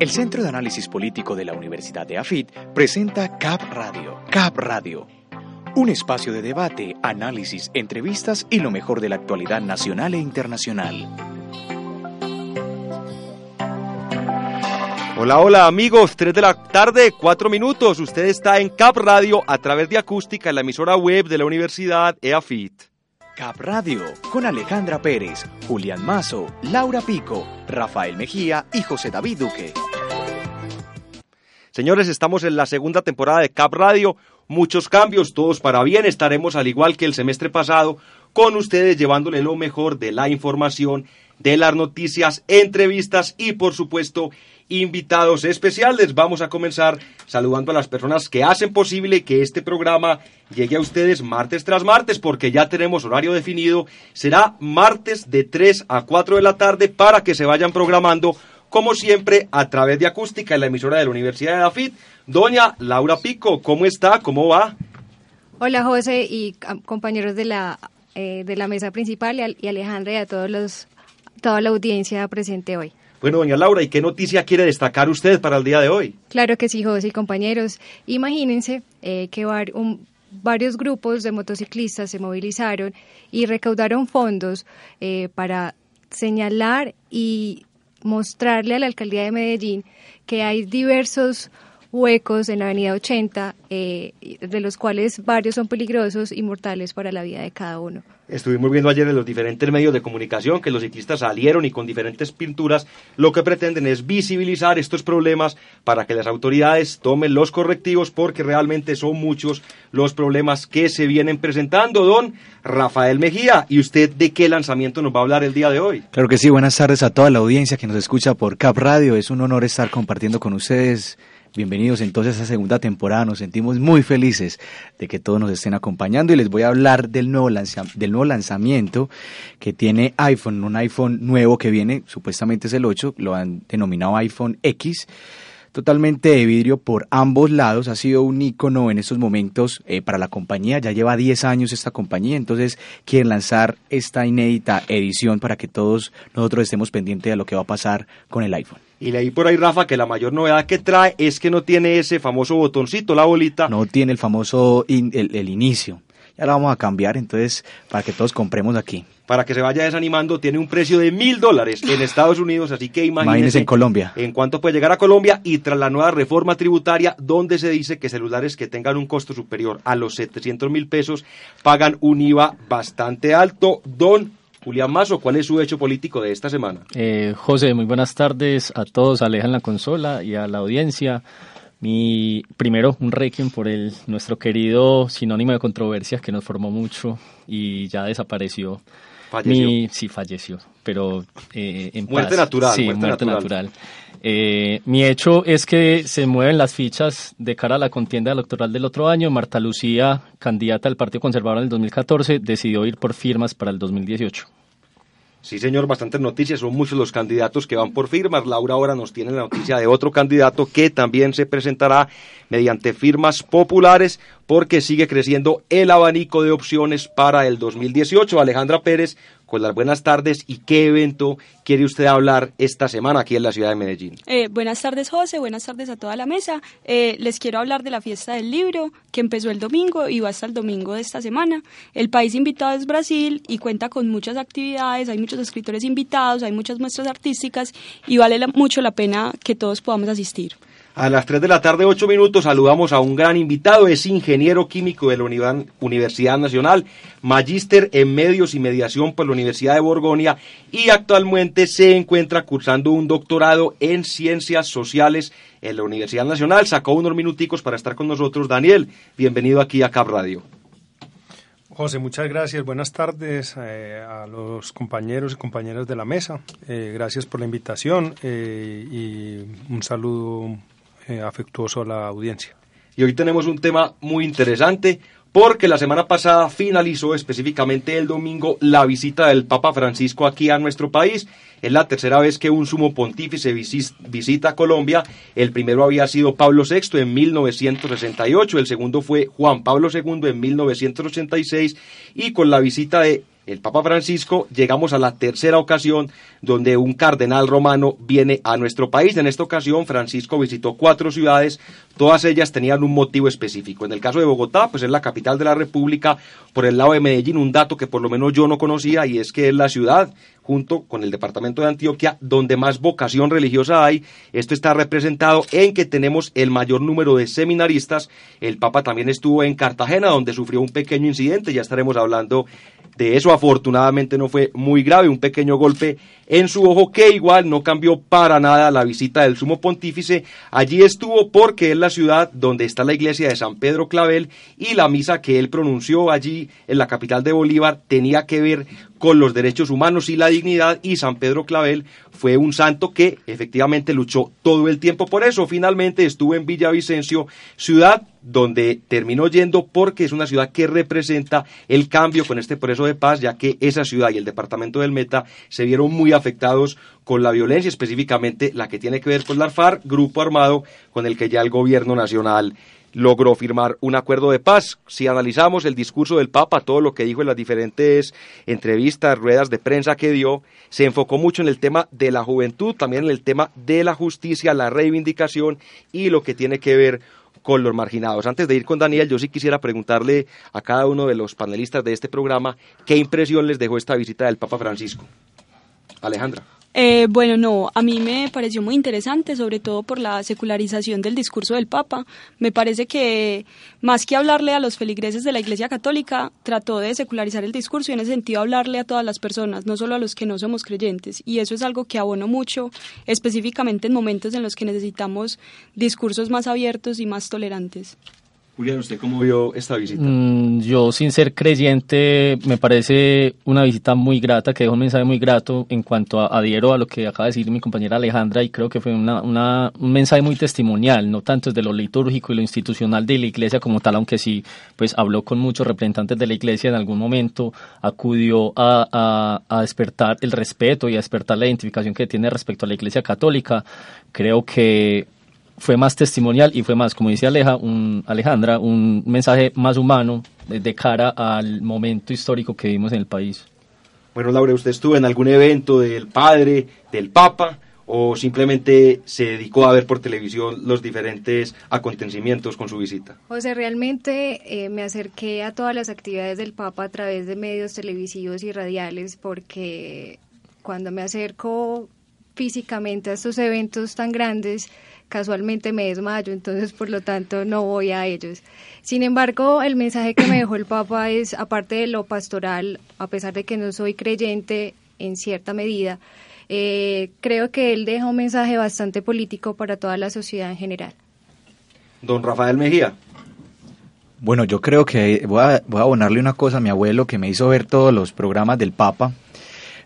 El Centro de Análisis Político de la Universidad de AFIT presenta CAP Radio. CAP Radio. Un espacio de debate, análisis, entrevistas y lo mejor de la actualidad nacional e internacional. Hola, hola amigos, 3 de la tarde, 4 minutos. Usted está en CAP Radio a través de acústica en la emisora web de la Universidad EAFIT. Cap Radio con Alejandra Pérez, Julián Mazo, Laura Pico, Rafael Mejía y José David Duque. Señores, estamos en la segunda temporada de Cap Radio. Muchos cambios, todos para bien. Estaremos al igual que el semestre pasado con ustedes llevándole lo mejor de la información, de las noticias, entrevistas y por supuesto invitados especiales. Vamos a comenzar saludando a las personas que hacen posible que este programa llegue a ustedes martes tras martes, porque ya tenemos horario definido. Será martes de 3 a 4 de la tarde para que se vayan programando, como siempre, a través de acústica en la emisora de la Universidad de Dafit. Doña Laura Pico, ¿cómo está? ¿Cómo va? Hola José y compañeros de la, eh, de la mesa principal y, Alejandra y a todos los, toda la audiencia presente hoy. Bueno, doña Laura, ¿y qué noticia quiere destacar usted para el día de hoy? Claro que sí, José y compañeros. Imagínense eh, que varios grupos de motociclistas se movilizaron y recaudaron fondos eh, para señalar y mostrarle a la alcaldía de Medellín que hay diversos huecos en la avenida 80, eh, de los cuales varios son peligrosos y mortales para la vida de cada uno. Estuvimos viendo ayer en los diferentes medios de comunicación que los ciclistas salieron y con diferentes pinturas lo que pretenden es visibilizar estos problemas para que las autoridades tomen los correctivos porque realmente son muchos los problemas que se vienen presentando. Don Rafael Mejía, ¿y usted de qué lanzamiento nos va a hablar el día de hoy? Claro que sí, buenas tardes a toda la audiencia que nos escucha por Cap Radio. Es un honor estar compartiendo con ustedes Bienvenidos entonces a esta segunda temporada, nos sentimos muy felices de que todos nos estén acompañando y les voy a hablar del nuevo, del nuevo lanzamiento que tiene iPhone, un iPhone nuevo que viene, supuestamente es el 8, lo han denominado iPhone X totalmente de vidrio por ambos lados. Ha sido un icono en estos momentos eh, para la compañía. Ya lleva 10 años esta compañía, entonces quieren lanzar esta inédita edición para que todos nosotros estemos pendientes de lo que va a pasar con el iPhone. Y leí por ahí, Rafa, que la mayor novedad que trae es que no tiene ese famoso botoncito, la bolita. No tiene el famoso el, inicio. Ya la vamos a cambiar, entonces, para que todos compremos aquí para que se vaya desanimando, tiene un precio de mil dólares en Estados Unidos, así que imagínense, en Colombia. En cuánto puede llegar a Colombia y tras la nueva reforma tributaria, donde se dice que celulares que tengan un costo superior a los 700 mil pesos pagan un IVA bastante alto. Don Julián Mazo, ¿cuál es su hecho político de esta semana? Eh, José, muy buenas tardes a todos, Aleja en la consola y a la audiencia. Mi primero un requiem por el nuestro querido sinónimo de controversias que nos formó mucho y ya desapareció Falleció. sí, falleció, pero eh, en muerte natural. Sí, muerte, natural. Eh, mi hecho es que se mueven las fichas de cara a la contienda electoral del otro año. Marta Lucía, candidata al Partido Conservador en el 2014, decidió ir por firmas para el 2018. Sí, señor, bastantes noticias. Son muchos los candidatos que van por firmas. Laura ahora nos tiene la noticia de otro candidato que también se presentará mediante firmas populares porque sigue creciendo el abanico de opciones para el 2018. Alejandra Pérez buenas tardes y qué evento quiere usted hablar esta semana aquí en la ciudad de Medellín. Eh, buenas tardes José, buenas tardes a toda la mesa. Eh, les quiero hablar de la fiesta del libro que empezó el domingo y va hasta el domingo de esta semana. El país invitado es Brasil y cuenta con muchas actividades, hay muchos escritores invitados, hay muchas muestras artísticas y vale mucho la pena que todos podamos asistir. A las 3 de la tarde, 8 minutos, saludamos a un gran invitado. Es ingeniero químico de la Universidad Nacional, magíster en medios y mediación por la Universidad de Borgoña y actualmente se encuentra cursando un doctorado en ciencias sociales en la Universidad Nacional. Sacó unos minuticos para estar con nosotros. Daniel, bienvenido aquí a Cap Radio. José, muchas gracias. Buenas tardes eh, a los compañeros y compañeras de la mesa. Eh, gracias por la invitación eh, y un saludo afectuoso a la audiencia. Y hoy tenemos un tema muy interesante porque la semana pasada finalizó específicamente el domingo la visita del Papa Francisco aquí a nuestro país. Es la tercera vez que un sumo pontífice visita Colombia. El primero había sido Pablo VI en 1968, el segundo fue Juan Pablo II en 1986 y con la visita de el Papa Francisco, llegamos a la tercera ocasión donde un cardenal romano viene a nuestro país. En esta ocasión, Francisco visitó cuatro ciudades, todas ellas tenían un motivo específico. En el caso de Bogotá, pues es la capital de la República, por el lado de Medellín, un dato que por lo menos yo no conocía y es que es la ciudad junto con el departamento de Antioquia, donde más vocación religiosa hay. Esto está representado en que tenemos el mayor número de seminaristas. El Papa también estuvo en Cartagena, donde sufrió un pequeño incidente, ya estaremos hablando de eso afortunadamente no fue muy grave, un pequeño golpe en su ojo que igual no cambió para nada la visita del sumo pontífice. Allí estuvo porque es la ciudad donde está la iglesia de San Pedro Clavel y la misa que él pronunció allí en la capital de Bolívar tenía que ver con los derechos humanos y la dignidad y San Pedro Clavel fue un santo que efectivamente luchó todo el tiempo por eso. Finalmente estuvo en Villavicencio, ciudad donde terminó yendo porque es una ciudad que representa el cambio con este proceso de paz, ya que esa ciudad y el departamento del Meta se vieron muy afectados con la violencia, específicamente la que tiene que ver con la FARC, grupo armado con el que ya el gobierno nacional logró firmar un acuerdo de paz. Si analizamos el discurso del Papa, todo lo que dijo en las diferentes entrevistas, ruedas de prensa que dio, se enfocó mucho en el tema de la juventud, también en el tema de la justicia, la reivindicación y lo que tiene que ver con los marginados. Antes de ir con Daniel, yo sí quisiera preguntarle a cada uno de los panelistas de este programa qué impresión les dejó esta visita del Papa Francisco. Alejandra. Eh, bueno, no, a mí me pareció muy interesante, sobre todo por la secularización del discurso del Papa. Me parece que más que hablarle a los feligreses de la Iglesia Católica, trató de secularizar el discurso y en ese sentido hablarle a todas las personas, no solo a los que no somos creyentes. Y eso es algo que abono mucho, específicamente en momentos en los que necesitamos discursos más abiertos y más tolerantes. Julián, ¿usted cómo vio esta visita? Mm, yo, sin ser creyente, me parece una visita muy grata, que dejó un mensaje muy grato en cuanto a adhiero a lo que acaba de decir mi compañera Alejandra y creo que fue una, un mensaje muy testimonial, no tanto desde lo litúrgico y lo institucional de la iglesia como tal, aunque sí, pues habló con muchos representantes de la iglesia en algún momento, acudió a, a despertar el respeto y a despertar la identificación que tiene respecto a la iglesia católica. Creo que fue más testimonial y fue más, como dice Aleja, un, Alejandra, un mensaje más humano de, cara al momento histórico que vivimos en el país. Bueno, Laura, ¿usted estuvo en algún evento del padre, del papa, o simplemente se dedicó a ver por televisión los diferentes acontecimientos con su visita? José, realmente eh, me acerqué a todas las actividades del papa a través de medios televisivos y radiales porque cuando me acerco físicamente a estos eventos tan grandes, casualmente me desmayo, entonces por lo tanto no voy a ellos. Sin embargo, el mensaje que me dejó el Papa es, aparte de lo pastoral, a pesar de que no soy creyente en cierta medida, eh, creo que él deja un mensaje bastante político para toda la sociedad en general. Don Rafael Mejía. Bueno, yo creo que voy a, voy a abonarle una cosa a mi abuelo que me hizo ver todos los programas del Papa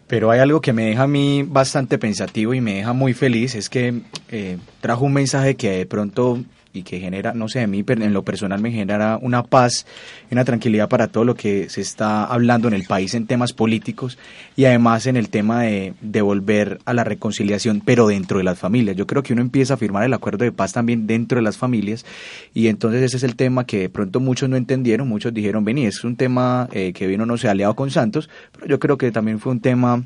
pero hay algo que me deja a mí bastante pensativo y me deja muy feliz, es que eh, trajo un mensaje que de pronto y que genera, no sé, a mí en lo personal me genera una paz una tranquilidad para todo lo que se está hablando en el país en temas políticos y además en el tema de, de volver a la reconciliación, pero dentro de las familias. Yo creo que uno empieza a firmar el acuerdo de paz también dentro de las familias y entonces ese es el tema que de pronto muchos no entendieron, muchos dijeron, vení, es un tema eh, que vino, no sé, aliado con Santos, pero yo creo que también fue un tema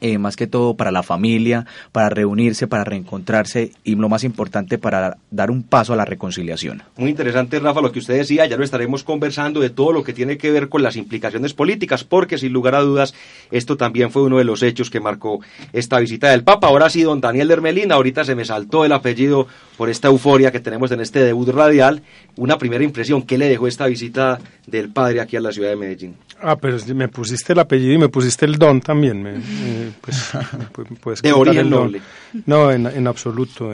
eh, más que todo para la familia, para reunirse, para reencontrarse y lo más importante, para dar un paso a la reconciliación. Muy interesante, Rafa, lo que usted decía, ya lo estaremos conversando de todo lo que tiene que ver con las implicaciones políticas, porque sin lugar a dudas, esto también fue uno de los hechos que marcó esta visita del Papa. Ahora sí, don Daniel Hermelina, ahorita se me saltó el apellido por esta euforia que tenemos en este debut radial. Una primera impresión, ¿qué le dejó esta visita del padre aquí a la ciudad de Medellín? Ah, pero me pusiste el apellido y me pusiste el don también. Me, pues, de origen noble. No, en, en absoluto.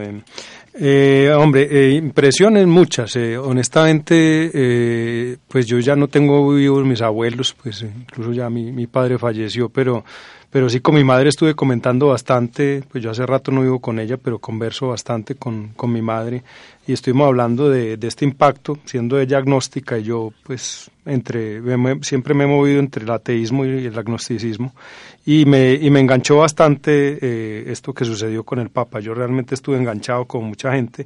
Eh, hombre, eh, impresiones muchas. Eh, honestamente, eh, pues yo ya no tengo vivos mis abuelos, pues incluso ya mi, mi padre falleció, pero pero sí con mi madre estuve comentando bastante, pues yo hace rato no vivo con ella, pero converso bastante con, con mi madre y estuvimos hablando de, de, este impacto, siendo ella agnóstica y yo pues entre, siempre me he movido entre el ateísmo y el agnosticismo y me, y me enganchó bastante eh, esto que sucedió con el Papa. Yo realmente estuve enganchado con mucha gente.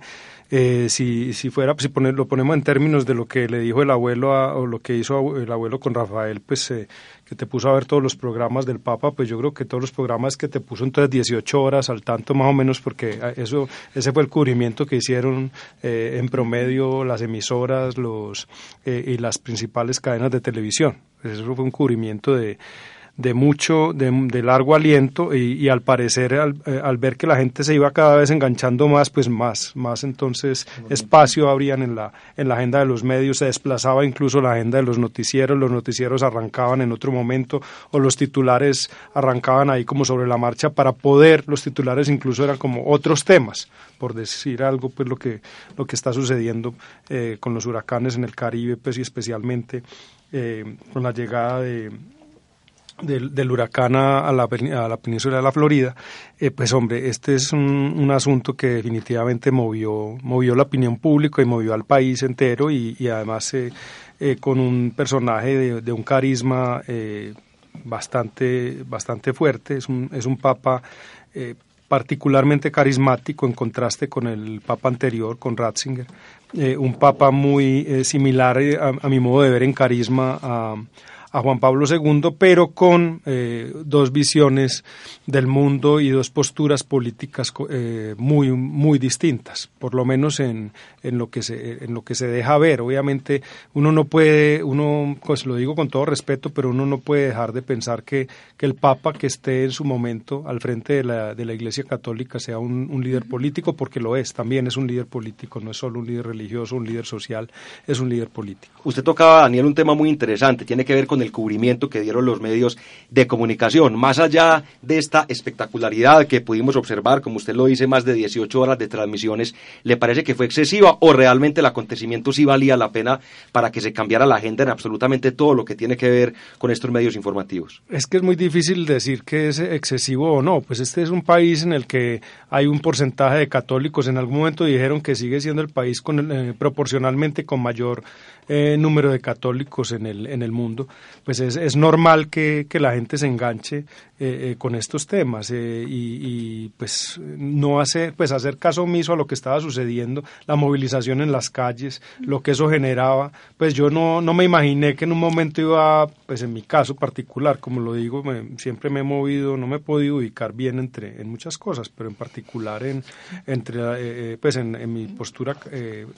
Eh, si, si fuera, si poner, lo ponemos en términos de lo que le dijo el abuelo a, o lo que hizo el abuelo con Rafael, pues eh, que te puso a ver todos los programas del Papa, pues yo creo que todos los programas que te puso entonces 18 horas al tanto más o menos, porque ah, eso ese fue el cubrimiento que hicieron eh, en promedio las emisoras los eh, y las principales cadenas de televisión. Eso fue un cubrimiento de de mucho, de, de largo aliento y, y al parecer al, eh, al, ver que la gente se iba cada vez enganchando más, pues más, más entonces espacio habrían en la, en la agenda de los medios, se desplazaba incluso la agenda de los noticieros, los noticieros arrancaban en otro momento o los titulares arrancaban ahí como sobre la marcha para poder, los titulares incluso eran como otros temas, por decir algo, pues lo que, lo que está sucediendo eh, con los huracanes en el Caribe, pues y especialmente eh, con la llegada de del, huracán a la, a la, península de la Florida, eh, pues hombre, este es un, un, asunto que definitivamente movió, movió la opinión pública y movió al país entero y, y además eh, eh, con un personaje de, un carisma eh, bastante, bastante fuerte, es un, es un papa eh, particularmente carismático en contraste con el papa anterior, con Ratzinger, eh, un papa muy similar a, a, mi modo de ver en carisma a a Juan Pablo II, pero con eh, dos visiones del mundo y dos posturas políticas eh, muy, muy distintas, por lo menos en, en, lo que se, en lo que se deja ver. Obviamente uno no puede, uno, pues lo digo con todo respeto, pero uno no puede dejar de pensar que, que el Papa que esté en su momento al frente de la, de la Iglesia Católica sea un, un líder político, porque lo es, también es un líder político, no es solo un líder religioso, un líder social, es un líder político. Usted tocaba, Daniel, un tema muy interesante, tiene que ver con el cubrimiento que dieron los medios de comunicación. Más allá de esta espectacularidad que pudimos observar, como usted lo dice, más de 18 horas de transmisiones, ¿le parece que fue excesiva o realmente el acontecimiento sí valía la pena para que se cambiara la agenda en absolutamente todo lo que tiene que ver con estos medios informativos? Es que es muy difícil decir que es excesivo o no. Pues este es un país en el que hay un porcentaje de católicos. En algún momento dijeron que sigue siendo el país con, eh, proporcionalmente con mayor eh, número de católicos en el, en el mundo, pues es, es normal que, que, la gente se enganche eh, eh, con estos temas eh, y, y, pues no hacer, pues hacer caso omiso a lo que estaba sucediendo, la movilización en las calles, lo que eso generaba, pues yo no, no me imaginé que en un momento iba, pues en mi caso particular, como lo digo, me, siempre me he movido, no me he podido ubicar bien entre en muchas cosas, pero en particular en, entre, pues en, en mi postura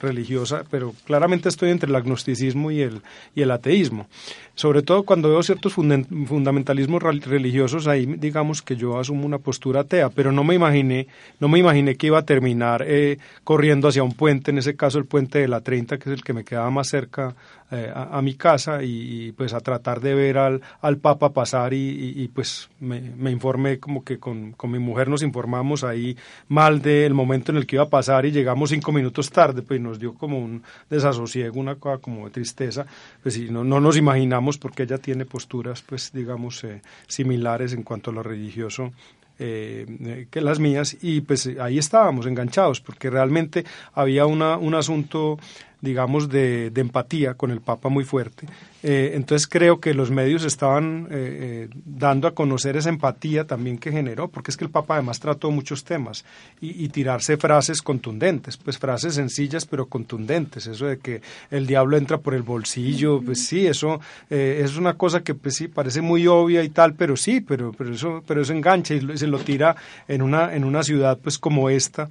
religiosa, pero claramente estoy entre agnosticidad agnosticismo y el, y el ateísmo. Sobre todo cuando veo ciertos fundamentalismos religiosos, ahí digamos que yo asumo una postura atea, pero no me imaginé, no me imaginé que iba a terminar eh, corriendo hacia un puente, en ese caso el puente de la 30, que es el que me quedaba más cerca eh, a, a, mi casa, y, y, pues a tratar de ver al, al Papa pasar y, y, y pues me, me, informé como que con, con mi mujer nos informamos ahí mal del momento en el que iba a pasar y llegamos cinco minutos tarde, pues nos dio como un desasosiego, una cosa como de tristeza, pues y no, no nos imaginamos porque ella tiene posturas, pues digamos, eh, similares en cuanto a lo religioso eh, que las mías. Y pues ahí estábamos enganchados porque realmente había una, un asunto digamos, de, de, empatía con el Papa muy fuerte. Eh, entonces creo que los medios estaban eh, eh, dando a conocer esa empatía también que generó, porque es que el Papa además trató muchos temas y, y tirarse frases contundentes, pues frases sencillas pero contundentes, eso de que el diablo entra por el bolsillo, pues sí, eso eh, es una cosa que pues sí parece muy obvia y tal, pero sí, pero, pero, eso, pero eso engancha y se lo tira en una, en una ciudad pues como esta.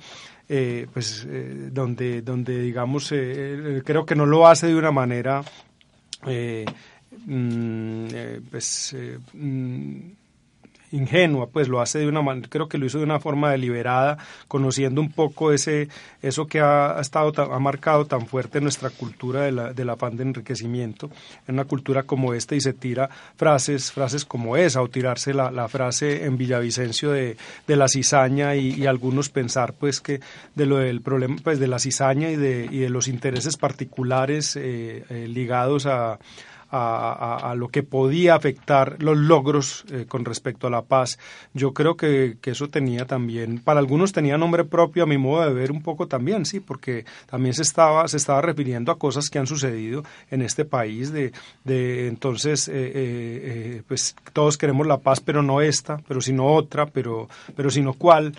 Eh, pues eh, donde, donde digamos, eh, creo que no lo hace de una manera, mmm, pues, mmm, ingenua, pues lo hace de una manera, creo que lo hizo de una forma deliberada, conociendo un poco ese, eso que ha, estado, ha marcado tan fuerte nuestra cultura la, del afán de enriquecimiento, en una cultura como esta, y se tira frases, frases como esa, o tirarse la, la frase en Villavicencio de, de la cizaña y, algunos pensar pues que de lo del problema pues de la cizaña y de, y de los intereses particulares eh, eh, ligados a, a, lo que podía afectar los logros eh, con respecto a la paz. Yo creo que, eso tenía también, para algunos tenía nombre propio, a mi modo de ver un poco también, sí, porque también se estaba, se estaba refiriendo a cosas que han sucedido en este país, de, de entonces, eh, eh, pues todos queremos la paz, pero no esta, pero sino otra, pero, pero sino cuál.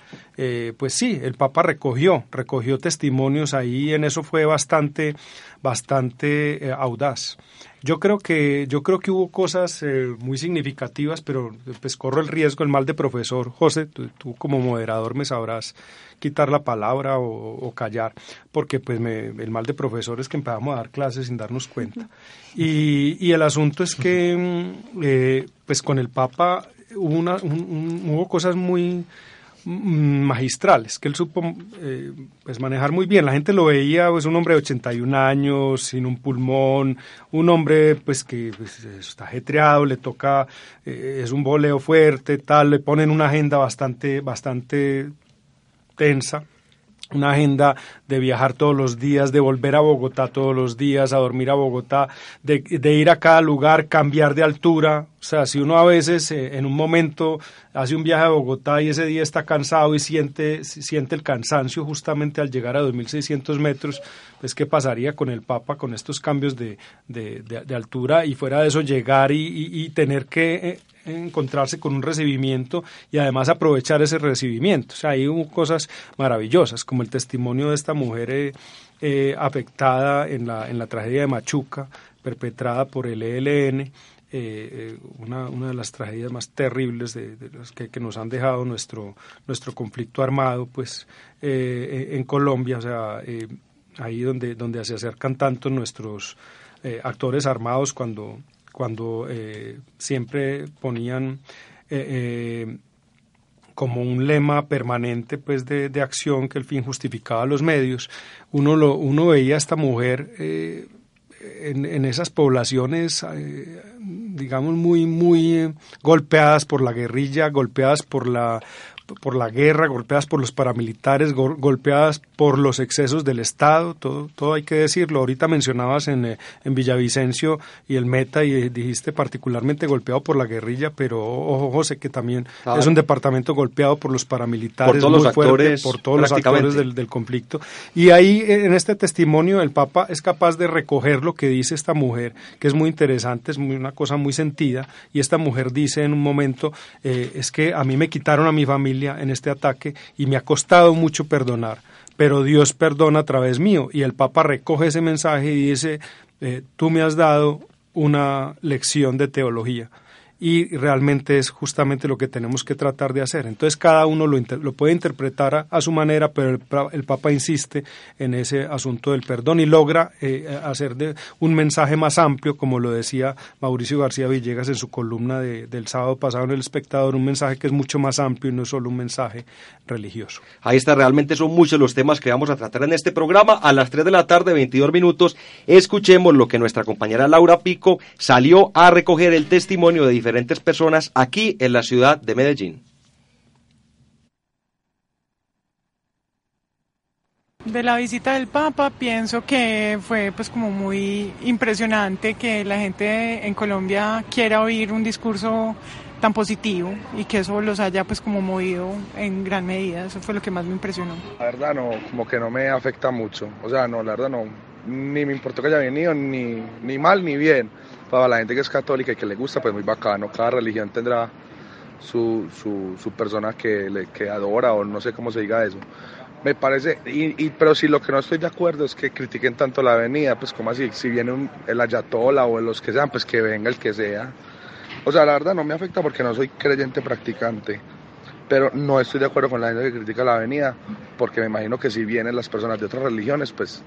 pues sí, el Papa recogió, recogió testimonios ahí, en eso fue bastante, bastante audaz. Yo creo que, yo creo que hubo cosas eh, muy significativas, pero pues corro el riesgo, el mal de profesor. José, tú, como moderador me sabrás quitar la palabra o, callar, porque pues el mal de profesor es que empezamos a dar clases sin darnos cuenta. Y, y el asunto es que eh, pues con el Papa hubo, una, hubo cosas muy magistrales, que él supo eh, pues manejar muy bien. La gente lo veía, pues un hombre de 81 años, sin un pulmón, un hombre pues que pues, está ajetreado, le toca, eh, es un voleo fuerte, tal, le ponen una agenda bastante, bastante tensa una agenda de viajar todos los días, de volver a Bogotá todos los días, a dormir a Bogotá, de, ir a cada lugar, cambiar de altura. O sea, si uno a veces eh, en un momento hace un viaje a Bogotá y ese día está cansado y siente, siente el cansancio justamente al llegar a 2.600 metros, pues qué pasaría con el Papa con estos cambios de, de, altura y fuera de eso llegar y tener que eh, encontrarse con un recibimiento y además aprovechar ese recibimiento. O sea, hay cosas maravillosas, como el testimonio de esta mujer eh, eh, afectada en la, en la tragedia de Machuca, perpetrada por el ELN, eh, una, una, de las tragedias más terribles de, las que, nos han dejado nuestro, nuestro conflicto armado, pues en Colombia, o sea, ahí donde, donde se acercan tanto nuestros actores armados cuando cuando eh, siempre ponían eh, eh, como un lema permanente pues de, de, acción que el fin justificaba los medios, uno, lo, uno veía a esta mujer en, en, esas poblaciones, digamos, muy, muy golpeadas por la guerrilla, golpeadas por la por la guerra, golpeadas por los paramilitares, golpeadas por los excesos del Estado, todo, todo hay que decirlo. Ahorita mencionabas en, eh, en Villavicencio y el Meta y eh, dijiste particularmente golpeado por la guerrilla, pero ojo José que también es un departamento golpeado por los paramilitares, por todos muy los fuerte, actores, por todos los actores del, del conflicto. Y ahí en este testimonio el Papa es capaz de recoger lo que dice esta mujer, que es muy interesante, es muy, una cosa muy sentida, y esta mujer dice en un momento, eh, es que a mí me quitaron a mi familia en este ataque y me ha costado mucho perdonar, pero Dios perdona a través mío. Y el Papa recoge ese mensaje y dice, eh, tú me has dado una lección de teología y realmente es justamente lo que tenemos que tratar de hacer. Entonces cada uno lo, lo puede interpretar a, su manera, pero el, Papa insiste en ese asunto del perdón y logra eh, hacer de un mensaje más amplio, como lo decía Mauricio García Villegas en su columna del sábado pasado en El Espectador, un mensaje que es mucho más amplio y no es solo un mensaje religioso. Ahí está, realmente son muchos los temas que vamos a tratar en este programa. A las 3 de la tarde, 22 minutos, escuchemos lo que nuestra compañera Laura Pico salió a recoger el testimonio de diferentes diferentes personas aquí en la ciudad de Medellín. De la visita del Papa pienso que fue pues como muy impresionante que la gente en Colombia quiera oír un discurso tan positivo y que eso los haya pues como movido en gran medida. Eso fue lo que más me impresionó. La verdad no, como que no me afecta mucho. O sea, no, la verdad no, ni me importó que haya venido, ni, ni mal ni bien para la gente que es católica y que le gusta, pues muy bacano. Cada religión tendrá su, su, su persona que, le, que adora o no sé cómo se diga eso. Me parece, y, pero si lo que no estoy de acuerdo es que critiquen tanto la avenida, pues como así, si viene un, el ayatola o los que sean, pues que venga el que sea. O sea, la verdad no me afecta porque no soy creyente practicante, pero no estoy de acuerdo con la gente que critica la avenida, porque me imagino que si vienen las personas de otras religiones, pues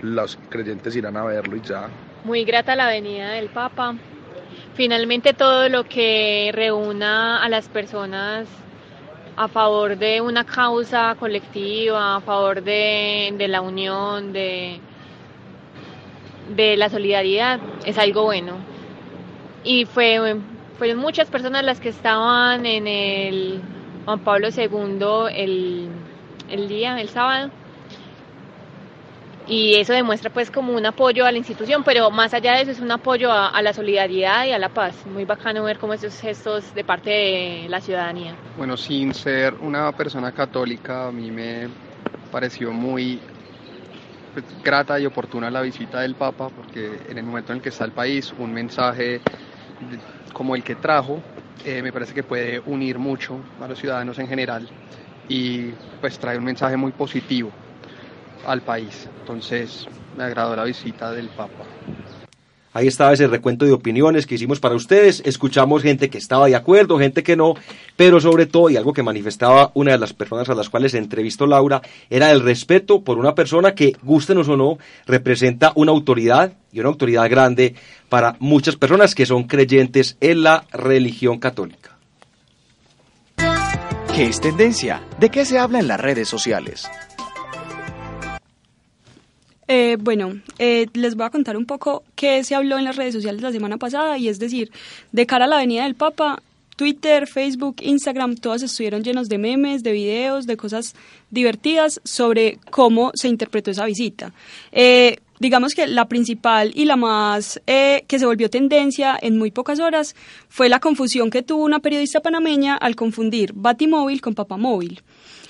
los creyentes irán a verlo y ya. Muy grata la venida del Papa. finalmente todo lo que reúna a las personas a favor de una causa colectiva, a favor de, la unión, de, de la solidaridad, es algo bueno. Y fue, fueron muchas personas las que estaban en el Juan Pablo II el, el día, el sábado, y eso demuestra pues como un apoyo a la institución, pero más allá de eso es un apoyo a, la solidaridad y a la paz. Muy bacano ver como esos gestos de parte de la ciudadanía. Bueno, sin ser una persona católica, a mí me pareció muy pues, grata y oportuna la visita del Papa, porque en el momento en el que está el país, un mensaje como el que trajo, eh, me parece que puede unir mucho a los ciudadanos en general y pues trae un mensaje muy positivo al país. Entonces me agradó la visita del Papa. Ahí estaba ese recuento de opiniones que hicimos para ustedes. Escuchamos gente que estaba de acuerdo, gente que no, pero sobre todo, y algo que manifestaba una de las personas a las cuales entrevistó Laura, era el respeto por una persona que, gustenos o no, representa una autoridad y una autoridad grande para muchas personas que son creyentes en la religión católica. ¿Qué es tendencia? ¿De qué se habla en las redes sociales? Eh, bueno, eh, les voy a contar un poco qué se habló en las redes sociales la semana pasada y es decir, de cara a la venida del Papa, Twitter, Facebook, Instagram, todas estuvieron llenos de memes, de videos, de cosas divertidas sobre cómo se interpretó esa visita. Eh, digamos que la principal y la más que se volvió tendencia en muy pocas horas fue la confusión que tuvo una periodista panameña al confundir Batimóvil con Papamóvil.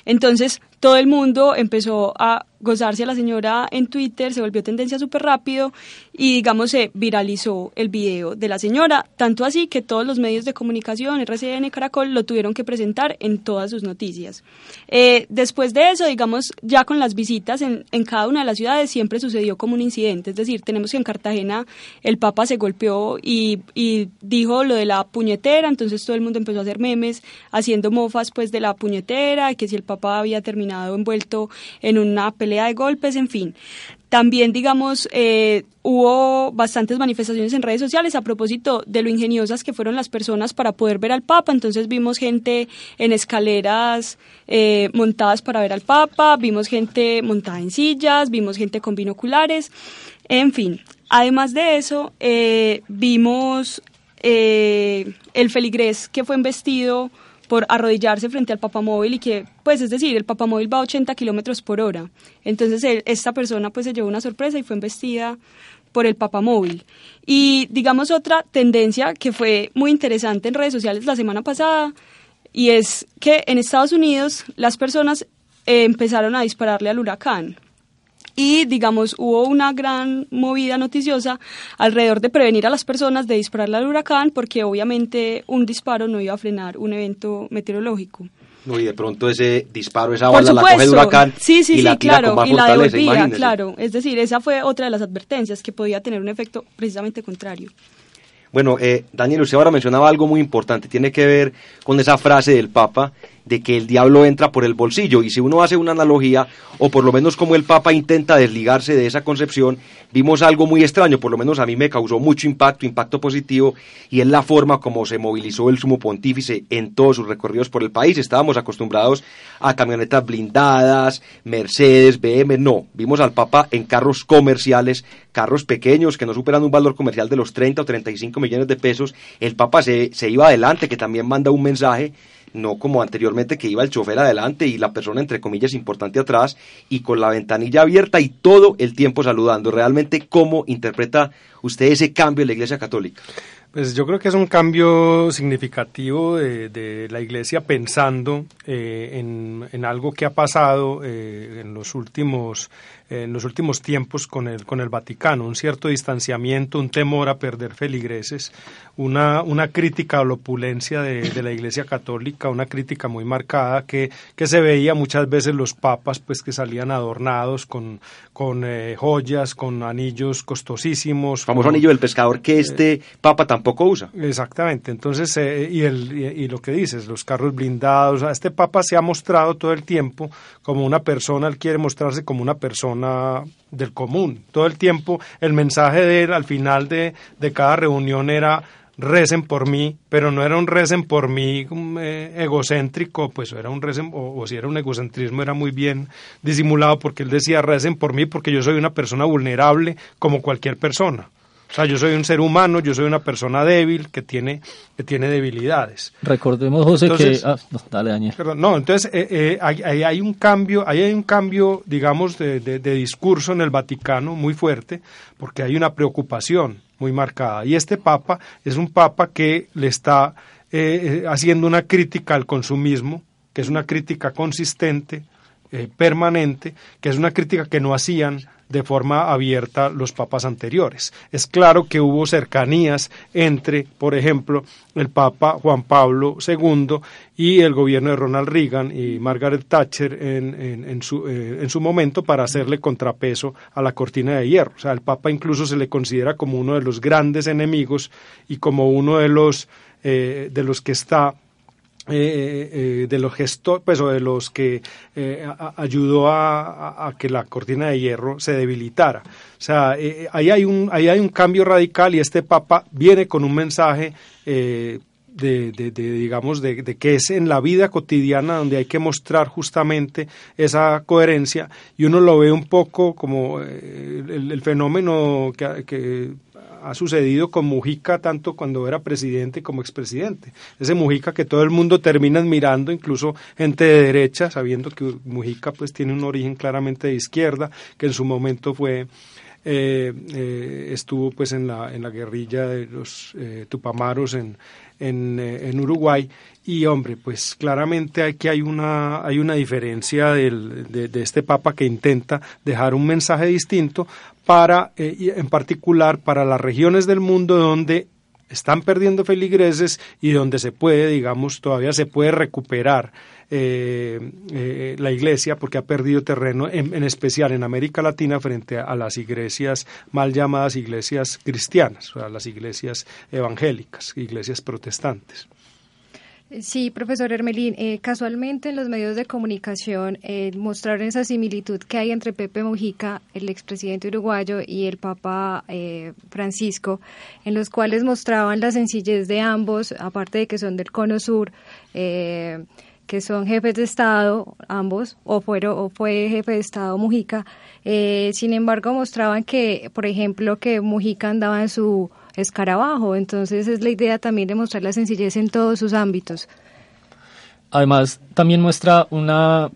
Entonces, todo el mundo empezó a gozarse a la señora en Twitter, se volvió tendencia súper rápido y digamos se viralizó el video de la señora, tanto así que todos los medios de comunicación, RCN, Caracol, lo tuvieron que presentar en todas sus noticias. Eh, después de eso, digamos, ya con las visitas en, cada una de las ciudades siempre sucedió como un incidente, es decir, tenemos que en Cartagena el Papa se golpeó y, y dijo lo de la puñetera, entonces todo el mundo empezó a hacer memes haciendo mofas pues de la puñetera, que si el Papa había terminado envuelto en una pelea de golpes, en fin. También, digamos, eh, hubo bastantes manifestaciones en redes sociales a propósito de lo ingeniosas que fueron las personas para poder ver al Papa. Entonces vimos gente en escaleras eh, montadas para ver al Papa, vimos gente montada en sillas, vimos gente con binoculares, en fin. Además de eso, eh, vimos el feligrés que fue embestido por arrodillarse frente al papamóvil y que, pues es decir, el papamóvil va a 80 kilómetros por hora. Entonces esta persona pues se llevó una sorpresa y fue embestida por el papamóvil. Y digamos otra tendencia que fue muy interesante en redes sociales la semana pasada y es que en Estados Unidos las personas eh, empezaron a dispararle al huracán y digamos hubo una gran movida noticiosa alrededor de prevenir a las personas de dispararle al huracán porque obviamente un disparo no iba a frenar un evento meteorológico. No, y de pronto ese disparo, esa bala la coge el huracán sí, sí, y la claro, y la devolvía, claro. Es decir, esa fue otra de las advertencias que podía tener un efecto precisamente contrario. Bueno, eh, Daniel, usted ahora mencionaba algo muy importante, tiene que ver con esa frase del Papa de que el diablo entra por el bolsillo. Y si uno hace una analogía, o por lo menos como el Papa intenta desligarse de esa concepción, vimos algo muy extraño, por lo menos a mí me causó mucho impacto, impacto positivo, y es la forma como se movilizó el sumo pontífice en todos sus recorridos por el país. Estábamos acostumbrados a camionetas blindadas, Mercedes, BM, no, vimos al Papa en carros comerciales, carros pequeños que no superan un valor comercial de los 30 o 35 millones de pesos. El Papa se, se iba adelante, que también manda un mensaje no como anteriormente que iba el chofer adelante y la persona entre comillas importante atrás y con la ventanilla abierta y todo el tiempo saludando. Realmente, ¿cómo interpreta usted ese cambio en la Iglesia Católica? Pues yo creo que es un cambio significativo de, la Iglesia pensando eh, en, algo que ha pasado eh, en los últimos en los últimos tiempos con el, con el Vaticano, un cierto distanciamiento, un temor a perder feligreses, una, una crítica a la opulencia de, la Iglesia Católica, una crítica muy marcada que, que se veía muchas veces los papas pues que salían adornados con, con eh, joyas, con anillos costosísimos. Famoso anillo del pescador que este papa tampoco usa. Exactamente, entonces, eh, y, el, y, lo que dices, los carros blindados, este papa se ha mostrado todo el tiempo como una persona, él quiere mostrarse como una persona del común. Todo el tiempo el mensaje de él al final de, de cada reunión era recen por mí, pero no era un recen por mí um, eh, egocéntrico, pues era un recen, o, o, si era un egocentrismo era muy bien disimulado porque él decía recen por mí porque yo soy una persona vulnerable como cualquier persona. O sea, yo soy un ser humano, yo soy una persona débil que tiene, que tiene debilidades. Recordemos, José, que... Ah, no, dale, Daniel. Perdón, no, entonces eh, eh, ahí, hay un cambio, ahí hay un cambio, digamos, de, de, de, discurso en el Vaticano muy fuerte, porque hay una preocupación muy marcada. Y este Papa es un Papa que le está eh, haciendo una crítica al consumismo, que es una crítica consistente, permanente, que es una crítica que no hacían de forma abierta los papas anteriores. Es claro que hubo cercanías entre, por ejemplo, el Papa Juan Pablo II y el gobierno de Ronald Reagan y Margaret Thatcher en, en, su, eh, en su momento para hacerle contrapeso a la cortina de hierro. O sea, el Papa incluso se le considera como uno de los grandes enemigos y como uno de los, eh, de los que está eh, eh, de los gestores, pues, o de los que eh, a, ayudó a, que la cortina de hierro se debilitara. O sea, eh, ahí, hay un, ahí hay un cambio radical y este Papa viene con un mensaje de, de, digamos, de, que es en la vida cotidiana donde hay que mostrar justamente esa coherencia y uno lo ve un poco como el, fenómeno que ha sucedido con Mujica tanto cuando era presidente como expresidente. Ese Mujica que todo el mundo termina admirando, incluso gente de derecha, sabiendo que Mujica pues tiene un origen claramente de izquierda, que en su momento fue eh, eh, estuvo pues en la en la guerrilla de los eh, Tupamaros en, en, en, Uruguay y hombre pues claramente aquí hay una hay una diferencia del, de, de, este papa que intenta dejar un mensaje distinto para eh, en particular para las regiones del mundo donde están perdiendo feligreses y donde se puede digamos todavía se puede recuperar eh, eh, la iglesia porque ha perdido terreno, en, especial en América Latina, frente a, a, las iglesias mal llamadas iglesias cristianas, o sea, las iglesias evangélicas, iglesias protestantes. Sí, profesor Hermelín, eh, casualmente en los medios de comunicación eh, mostraron esa similitud que hay entre Pepe Mujica, el expresidente uruguayo, y el Papa eh, Francisco, en los cuales mostraban la sencillez de ambos, aparte de que son del Cono Sur. Eh, que son jefes de Estado, ambos, o, fueron, o fue jefe de Estado Mujica. Eh, sin embargo, mostraban que, por ejemplo, que Mujica andaba en su escarabajo. Entonces, es la idea también de mostrar la sencillez en todos sus ámbitos. Además, también muestra una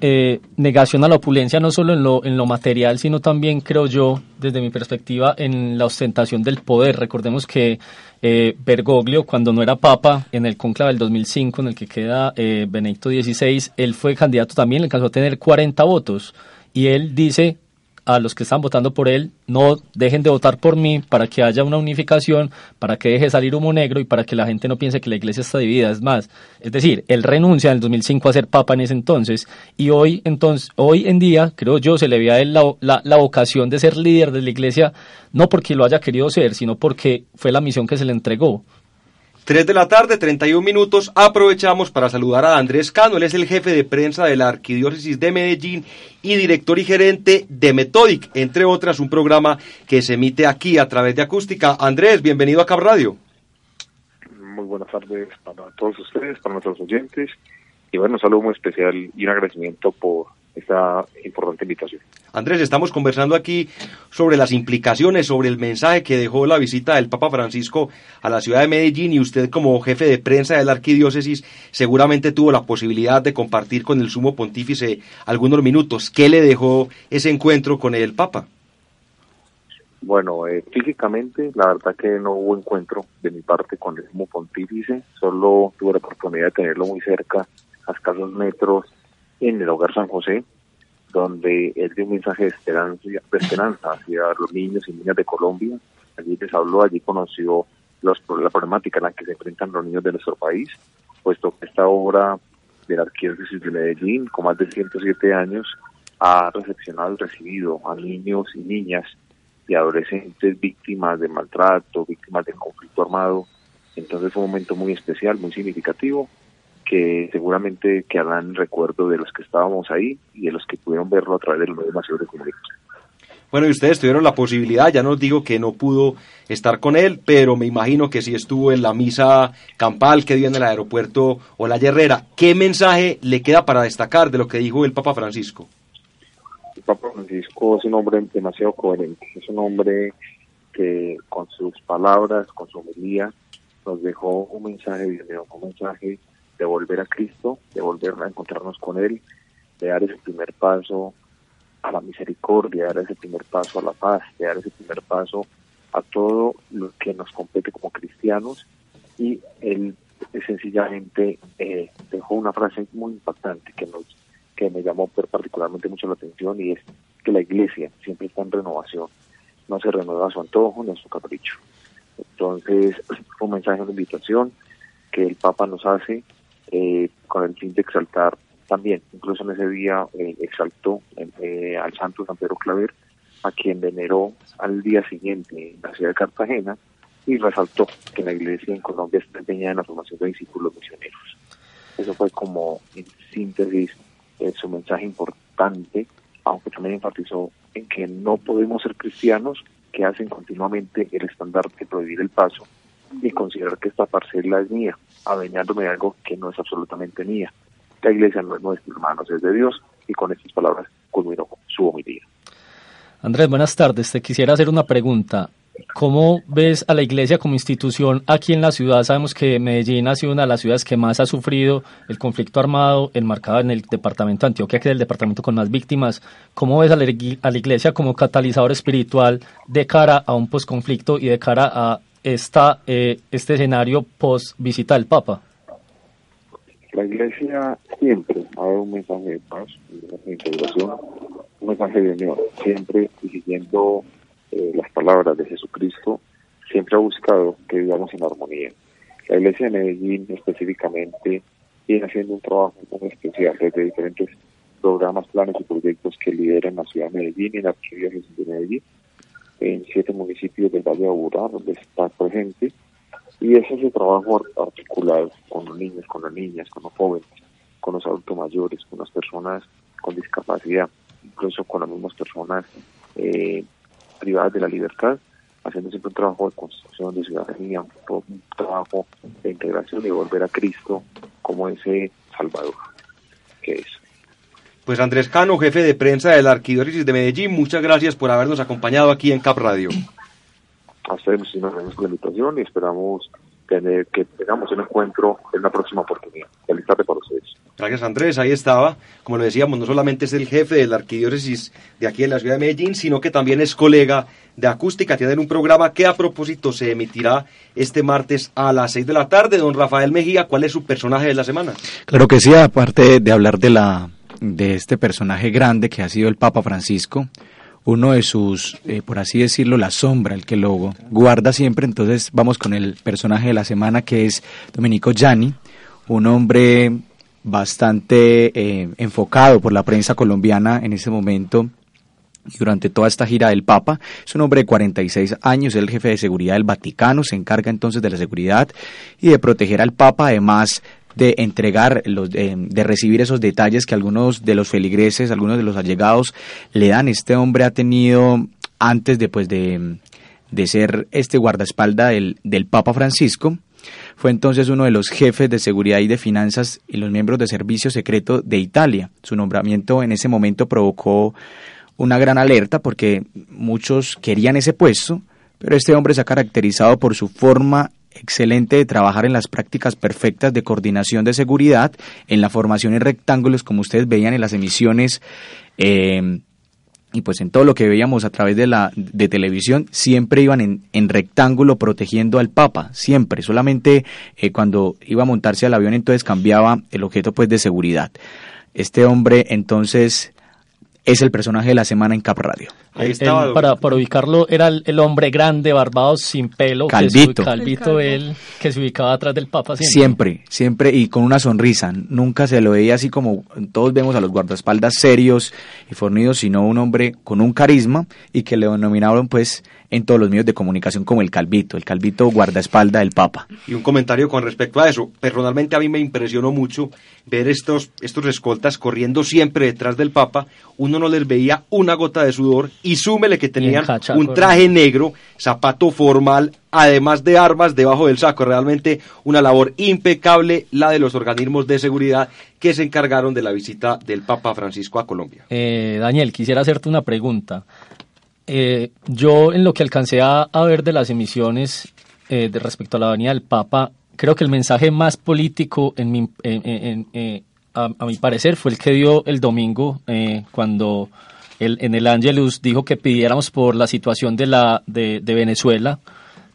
eh, negación a la opulencia no solo en lo, en lo material, sino también, creo yo, desde mi perspectiva, en la ostentación del poder. Recordemos que eh, Bergoglio, cuando no era papa, en el conclave del 2005, en el que queda eh, Benedicto XVI, él fue candidato también, le alcanzó a tener 40 votos. Y él dice, a los que están votando por él, no dejen de votar por mí para que haya una unificación, para que deje salir humo negro y para que la gente no piense que la iglesia está dividida. Es más, es decir, él renuncia en el 2005 a ser papa en ese entonces y hoy, entonces, hoy en día, creo yo, se le ve a él la, la, la vocación de ser líder de la iglesia, no porque lo haya querido ser, sino porque fue la misión que se le entregó. 3 de la tarde, 31 minutos. Aprovechamos para saludar a Andrés Cano. Él es el jefe de prensa de la Arquidiócesis de Medellín y director y gerente de Metodic, entre otras, un programa que se emite aquí a través de acústica. Andrés, bienvenido a Cap Radio. Muy buenas tardes para todos ustedes, para nuestros oyentes. Y bueno, un saludo muy especial y un agradecimiento por esta importante invitación. Andrés, estamos conversando aquí sobre las implicaciones, sobre el mensaje que dejó la visita del Papa Francisco a la ciudad de Medellín y usted como jefe de prensa de la arquidiócesis seguramente tuvo la posibilidad de compartir con el sumo pontífice algunos minutos. ¿Qué le dejó ese encuentro con el Papa? Bueno, eh, físicamente la verdad que no hubo encuentro de mi parte con el sumo pontífice, solo tuve la oportunidad de tenerlo muy cerca, a escasos metros en el hogar San José, donde él dio un mensaje de esperanza, de esperanza hacia los niños y niñas de Colombia. Allí les habló, allí conoció la problemática en la que se enfrentan los niños de nuestro país, puesto que esta obra de la Arquidiócesis de Medellín, con más de 107 años, ha recepcionado y recibido a niños y niñas y adolescentes víctimas de maltrato, víctimas de conflicto armado. Entonces fue un momento muy especial, muy significativo que seguramente quedarán recuerdo de los que estábamos ahí y de los que pudieron verlo a través de los medios masivos de comunicación. Bueno, y ustedes tuvieron la posibilidad, ya no digo que no pudo estar con él, pero me imagino que sí estuvo en la misa campal que dio en el aeropuerto o la Herrera. ¿Qué mensaje le queda para destacar de lo que dijo el Papa Francisco? El Papa Francisco es un hombre demasiado coherente, es un hombre que con sus palabras, con su homilía, nos dejó un mensaje, un mensaje de volver a Cristo, de volver a encontrarnos con Él, de dar ese primer paso a la misericordia, dar ese primer paso a la paz, de dar ese primer paso a todo lo que nos compete como cristianos y él sencillamente eh, dejó una frase muy impactante que nos que me llamó particularmente mucho la atención y es que la iglesia siempre está en renovación, no se renueva a su antojo ni a su capricho. Entonces, un mensaje de invitación que el Papa nos hace eh, con el fin de exaltar también, incluso en ese día eh, exaltó eh, al santo San Pedro Claver, a quien veneró al día siguiente en la ciudad de Cartagena y resaltó que la iglesia en Colombia está empeñada en la formación de discípulos misioneros. Eso fue como en síntesis eh, su mensaje importante, aunque también enfatizó en que no podemos ser cristianos que hacen continuamente el estandarte de prohibir el paso y considerar que esta parcela es mía, adueñándome de algo que no es absolutamente mía. La iglesia no es nuestra, hermanos, es de Dios, y con estas palabras culminó su homilía. Andrés, buenas tardes. Te quisiera hacer una pregunta. ¿Cómo ves a la iglesia como institución aquí en la ciudad? Sabemos que Medellín ha sido una de las ciudades que más ha sufrido el conflicto armado enmarcado en el departamento de Antioquia, que es el departamento con más víctimas. ¿Cómo ves a la, iglesia como catalizador espiritual de cara a un posconflicto y de cara a esta, eh, este escenario post visita del Papa? La iglesia siempre ha dado un mensaje de paz, un mensaje de integración, un mensaje de unión, siempre siguiendo eh, las palabras de Jesucristo, siempre ha buscado que vivamos en armonía. La iglesia de Medellín específicamente viene haciendo un trabajo muy especial desde diferentes programas, planes y proyectos que lideran la ciudad de Medellín y la arquidiócesis de Medellín, en siete municipios del Valle de Aburrá, donde está presente, y ese es el trabajo articulado con los niños, con las niñas, con los jóvenes, con los adultos mayores, con las personas con discapacidad, incluso con las mismas personas eh, privadas de la libertad, haciendo siempre un trabajo de construcción de ciudadanía, un, trabajo de integración y volver a Cristo como ese Salvador que es. Pues Andrés Cano, jefe de prensa de la Arquidiócesis de Medellín, muchas gracias por habernos acompañado aquí en Cap Radio. A ustedes muchísimas gracias por la invitación y esperamos tener que tengamos un encuentro en la próxima oportunidad. Feliz tarde para ustedes. Gracias Andrés, ahí estaba. Como lo decíamos, no solamente es el jefe de la arquidiócesis de aquí en la ciudad de Medellín, sino que también es colega de acústica. Tienen un programa que a propósito se emitirá este martes a las 6 de la tarde. Don Rafael Mejía, ¿cuál es su personaje de la semana? Claro que sí, aparte de hablar de la de este personaje grande que ha sido el Papa Francisco, uno de sus, eh, por así decirlo, la sombra, el que lo guarda siempre. Entonces vamos con el personaje de la semana que es Domenico Gianni, un hombre bastante eh, enfocado por la prensa colombiana en ese momento durante toda esta gira del Papa. Es un hombre de 46 años, es el jefe de seguridad del Vaticano, se encarga entonces de la seguridad y de proteger al Papa, además de entregar, los, de, recibir esos detalles que algunos de los feligreses, algunos de los allegados le dan. Este hombre ha tenido, antes de, pues, de, de ser este guardaespaldas del, del Papa Francisco, fue entonces uno de los jefes de seguridad y de finanzas y los miembros de servicio secreto de Italia. Su nombramiento en ese momento provocó una gran alerta porque muchos querían ese puesto, pero este hombre se ha caracterizado por su forma excelente de trabajar en las prácticas perfectas de coordinación de seguridad, en la formación en rectángulos, como ustedes veían en las emisiones, eh, y pues en todo lo que veíamos a través de la de televisión, siempre iban en, en rectángulo protegiendo al Papa, siempre, solamente eh, cuando iba a montarse al avión entonces cambiaba el objeto pues de seguridad. Este hombre entonces es el personaje de la semana en Cap Radio. Ahí estaba, para, para, ubicarlo, era el, hombre grande, barbado, sin pelo. Calvito. Que calvito él, que se ubicaba atrás del Papa siempre. Siempre, siempre, y con una sonrisa. Nunca se lo veía así como todos vemos a los guardaespaldas serios y fornidos, sino un hombre con un carisma y que le denominaron pues en todos los medios de comunicación como el Calvito, el Calvito guardaespaldas del Papa. Y un comentario con respecto a eso. Personalmente a mí me impresionó mucho ver estos, estos escoltas corriendo siempre detrás del Papa. Uno no les veía una gota de sudor y súmele que tenían un traje negro, zapato formal, además de armas debajo del saco. Realmente una labor impecable la de los organismos de seguridad que se encargaron de la visita del Papa Francisco a Colombia. Eh, Daniel, quisiera hacerte una pregunta. Eh, yo en lo que alcancé a, ver de las emisiones eh, de respecto a la venida del Papa, creo que el mensaje más político en mi, a, a, mi parecer fue el que dio el domingo cuando en el Angelus dijo que pidiéramos por la situación de, la, de, Venezuela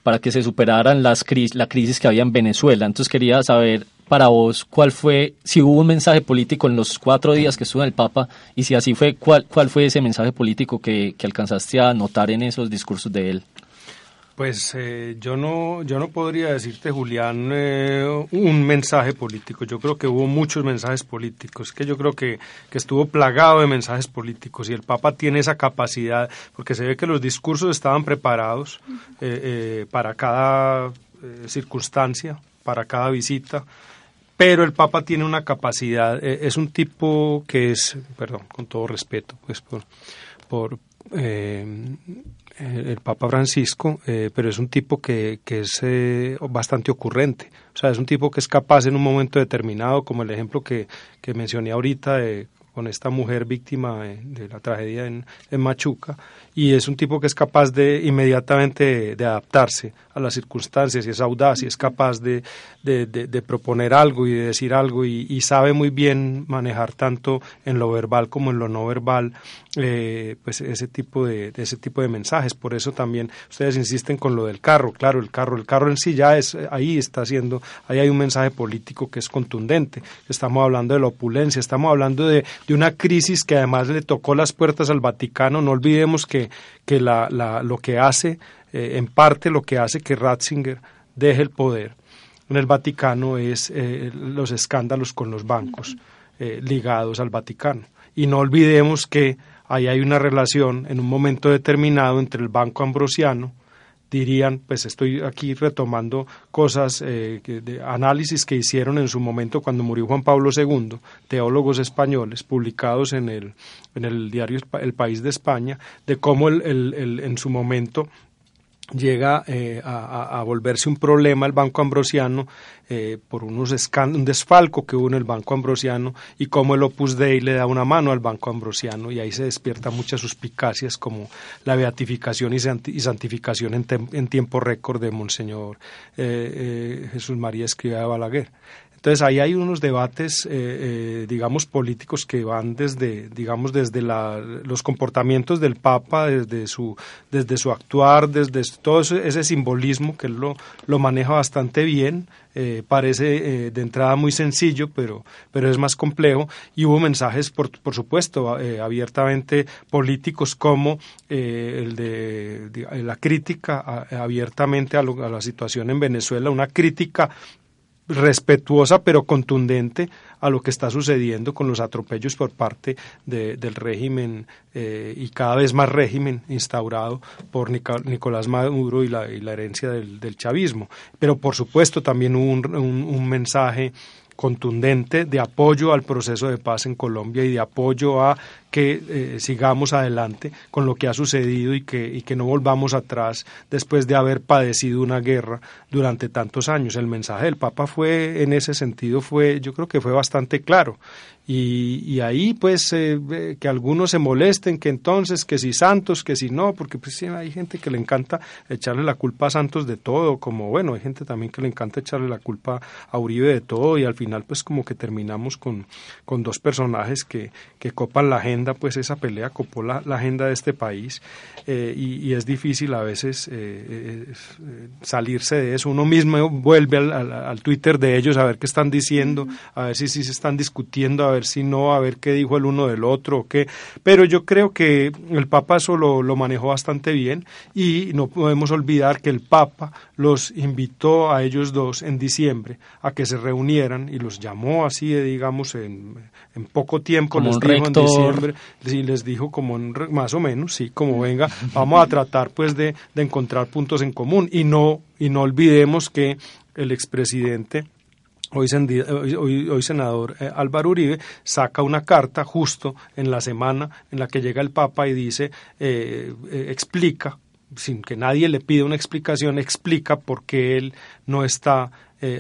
para que se superaran las la crisis que había en Venezuela. Entonces quería saber para vos cuál fue, si hubo un mensaje político en los cuatro días que estuvo el Papa y si así fue, cuál, cuál fue ese mensaje político que, que alcanzaste a notar en esos discursos de él. Pues eh, yo no yo no podría decirte Julián eh, un mensaje político. Yo creo que hubo muchos mensajes políticos. Que yo creo que, que estuvo plagado de mensajes políticos y el Papa tiene esa capacidad porque se ve que los discursos estaban preparados eh, para cada circunstancia, para cada visita. Pero el Papa tiene una capacidad. es un tipo que es, perdón, con todo respeto, pues por por el Papa Francisco, eh, pero es un tipo que, que es eh, bastante ocurrente. O sea, es un tipo que es capaz en un momento determinado, como el ejemplo que, que mencioné ahorita de, con esta mujer víctima de, la tragedia en, en, Machuca, y es un tipo que es capaz de inmediatamente de adaptarse a las circunstancias y es audaz y es capaz de, de, proponer algo y de decir algo y, sabe muy bien manejar tanto en lo verbal como en lo no verbal eh, pues ese tipo de, ese tipo de mensajes. Por eso también ustedes insisten con lo del carro. Claro el carro el carro en sí ya es ahí está haciendo ahí hay un mensaje político que es contundente. Estamos hablando de la opulencia estamos hablando de, una crisis que además le tocó las puertas al Vaticano. No olvidemos que, que la, la, lo que hace eh, en parte lo que hace que Ratzinger deje el poder en el Vaticano es eh, los escándalos con los bancos eh, ligados al Vaticano. Y no olvidemos que ahí hay una relación en un momento determinado entre el Banco Ambrosiano, dirían, pues estoy aquí retomando cosas, de análisis que hicieron en su momento cuando murió Juan Pablo II, teólogos españoles, publicados en el, en el diario El País de España, de cómo el, en su momento llega eh, a, volverse un problema el Banco Ambrosiano eh, por unos un desfalco que hubo en el Banco Ambrosiano y cómo el Opus Dei le da una mano al Banco Ambrosiano y ahí se despierta muchas suspicacias como la beatificación y, santificación en, tiempo récord de Monseñor eh, Jesús María Escriba de Balaguer. Entonces ahí hay unos debates, eh, eh, digamos, políticos que van desde, digamos, desde los comportamientos del Papa, desde su, desde su actuar, desde todo ese, simbolismo que él lo, lo maneja bastante bien. Eh, parece de entrada muy sencillo, pero, pero es más complejo. Y hubo mensajes, por, por supuesto, abiertamente políticos como el de, la crítica abiertamente a, a la situación en Venezuela, una crítica respetuosa pero contundente a lo que está sucediendo con los atropellos por parte del régimen eh, y cada vez más régimen instaurado por Nicolás Maduro y la, herencia del, chavismo. Pero por supuesto también hubo un mensaje contundente de apoyo al proceso de paz en Colombia y de apoyo a que eh, sigamos adelante con lo que ha sucedido y que, y que no volvamos atrás después de haber padecido una guerra durante tantos años. El mensaje del Papa fue, en ese sentido, fue, yo creo que fue bastante claro y, y ahí pues eh, que algunos se molesten, que entonces, que si Santos, que si no, porque pues sí, hay gente que le encanta echarle la culpa a Santos de todo, como bueno, hay gente también que le encanta echarle la culpa a Uribe de todo y al final pues como que terminamos con, con dos personajes que, que copan la agenda, pues esa pelea copó la, agenda de este país eh, y, es difícil a veces eh, salirse de eso. Uno mismo vuelve al, al, al, Twitter de ellos a ver qué están diciendo, a ver si, si se están discutiendo, a ver si no, a ver qué dijo el uno del otro o qué. Pero yo creo que el Papa eso lo, manejó bastante bien y no podemos olvidar que el Papa los invitó a ellos dos en diciembre a que se reunieran y los llamó así, digamos, en, en poco tiempo, les dijo en diciembre, sí, les dijo como más o menos, sí, como venga, vamos a tratar pues de, de encontrar puntos en común y no, y no olvidemos que el expresidente Hoy, hoy, senador eh, Álvaro Uribe saca una carta justo en la semana en la que llega el Papa y dice, eh, eh, explica, sin que nadie le pida una explicación, explica por qué él no está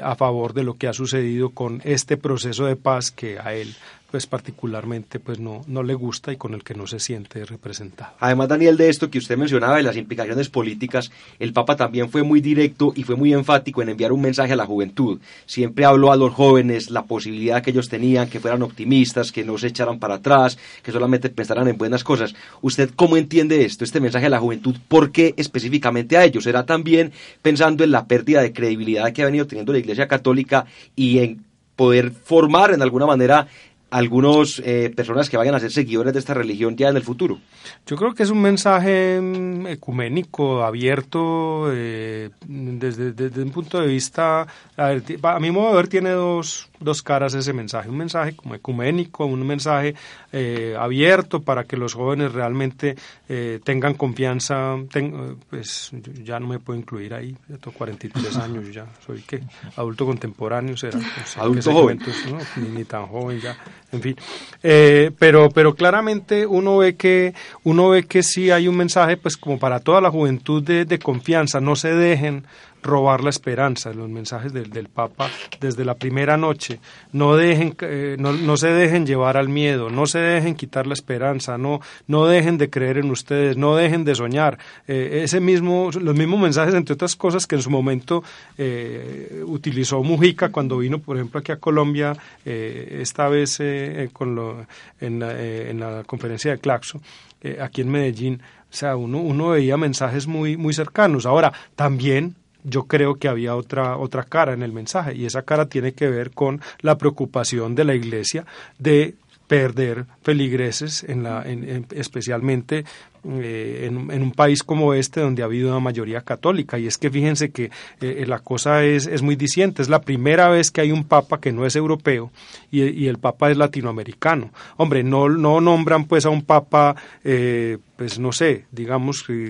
a favor de lo que ha sucedido con este proceso de paz que a él pues particularmente pues no, no le gusta y con el que no se siente representado. Además, Daniel, de esto que usted mencionaba de las implicaciones políticas, el Papa también fue muy directo y fue muy enfático en enviar un mensaje a la juventud. Siempre habló a los jóvenes la posibilidad que ellos tenían, que fueran optimistas, que no se echaran para atrás, que solamente pensaran en buenas cosas. ¿Usted cómo entiende esto, este mensaje a la juventud? ¿Por qué específicamente a ellos? ¿Será también pensando en la pérdida de credibilidad que ha venido teniendo la Iglesia Católica y en poder formar en alguna manera algunos eh, personas que vayan a ser seguidores de esta religión ya en el futuro. Yo creo que es un mensaje mm, ecuménico, abierto, eh, desde, desde, un punto de vista, a, mi modo de ver tiene dos, dos caras ese mensaje, un mensaje como ecuménico, un mensaje eh, abierto para que los jóvenes realmente eh, tengan confianza, pues ya no me puedo incluir ahí, yo tengo 43 años, ya soy que adulto contemporáneo, será, adulto joven, ni tan joven ya en fin. Eh, pero, pero claramente uno ve que uno ve que sí hay un mensaje, pues como para toda la juventud de, de confianza, no se dejen robar la esperanza, los mensajes del, del Papa desde la primera noche. No, dejen, eh, no, no, se dejen llevar al miedo, no se dejen quitar la esperanza, no, no dejen de creer en ustedes, no dejen de soñar. Eh, ese mismo, los mismos mensajes, entre otras cosas, que en su momento eh, utilizó Mujica cuando vino, por ejemplo, aquí a Colombia, esta vez con lo, en, la, en la conferencia de Claxo, aquí en Medellín. O sea, uno, uno veía mensajes muy, muy cercanos. Ahora, también yo creo que había otra, otra cara en el mensaje y esa cara tiene que ver con la preocupación de la Iglesia de perder feligreses, en la, en, especialmente eh, en, en, un país como este donde ha habido una mayoría católica. Y es que fíjense que eh, la cosa es, es, muy diciente. Es la primera vez que hay un papa que no es europeo y, y el papa es latinoamericano. Hombre, no, no nombran pues a un papa, eh, pues no sé, digamos... Mm,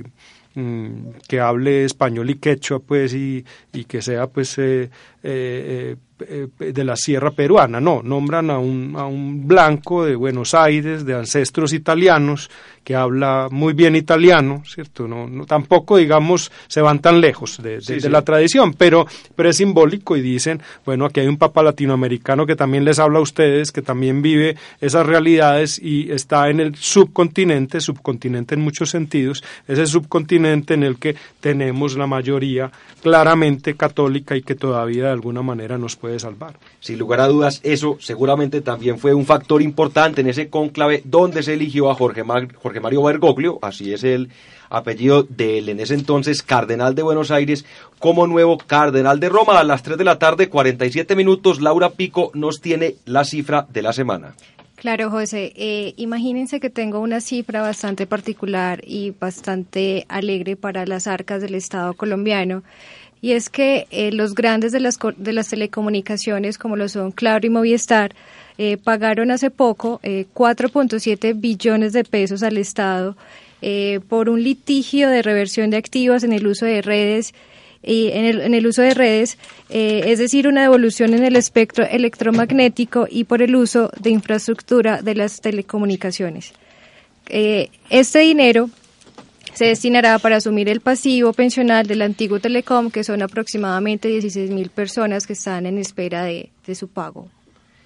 que hable español y quechua pues y, y que sea pues eh, eh, eh, de la sierra peruana, no, nombran a un, a un blanco de Buenos Aires, de ancestros italianos, que habla muy bien italiano, ¿cierto? No, no tampoco, digamos, se van tan lejos de, de, la tradición, pero, pero es simbólico y dicen, bueno, aquí hay un papa latinoamericano que también les habla a ustedes, que también vive esas realidades y está en el subcontinente, subcontinente en muchos sentidos, ese subcontinente en el que tenemos la mayoría claramente católica y que todavía de alguna manera nos puede salvar. Sin lugar a dudas, eso seguramente también fue un factor importante en ese cónclave donde se eligió a Jorge, Jorge Mario Bergoglio, así es el apellido del en ese entonces cardenal de Buenos Aires, como nuevo cardenal de Roma. A las 3 de la tarde, 47 minutos, Laura Pico nos tiene la cifra de la semana. Claro, José. Eh, imagínense que tengo una cifra bastante particular y bastante alegre para las arcas del Estado colombiano. Y es que eh, los grandes de las, de las telecomunicaciones, como lo son Claro y Movistar, eh, pagaron hace poco 4.7 billones de pesos al Estado por un litigio de reversión de activos en el uso de redes y en el, en el uso de redes, eh, es decir, una devolución en el espectro electromagnético y por el uso de infraestructura de las telecomunicaciones. Eh, este dinero se destinará para asumir el pasivo pensional del antiguo Telecom, que son aproximadamente 16 mil personas que están en espera de, de su pago.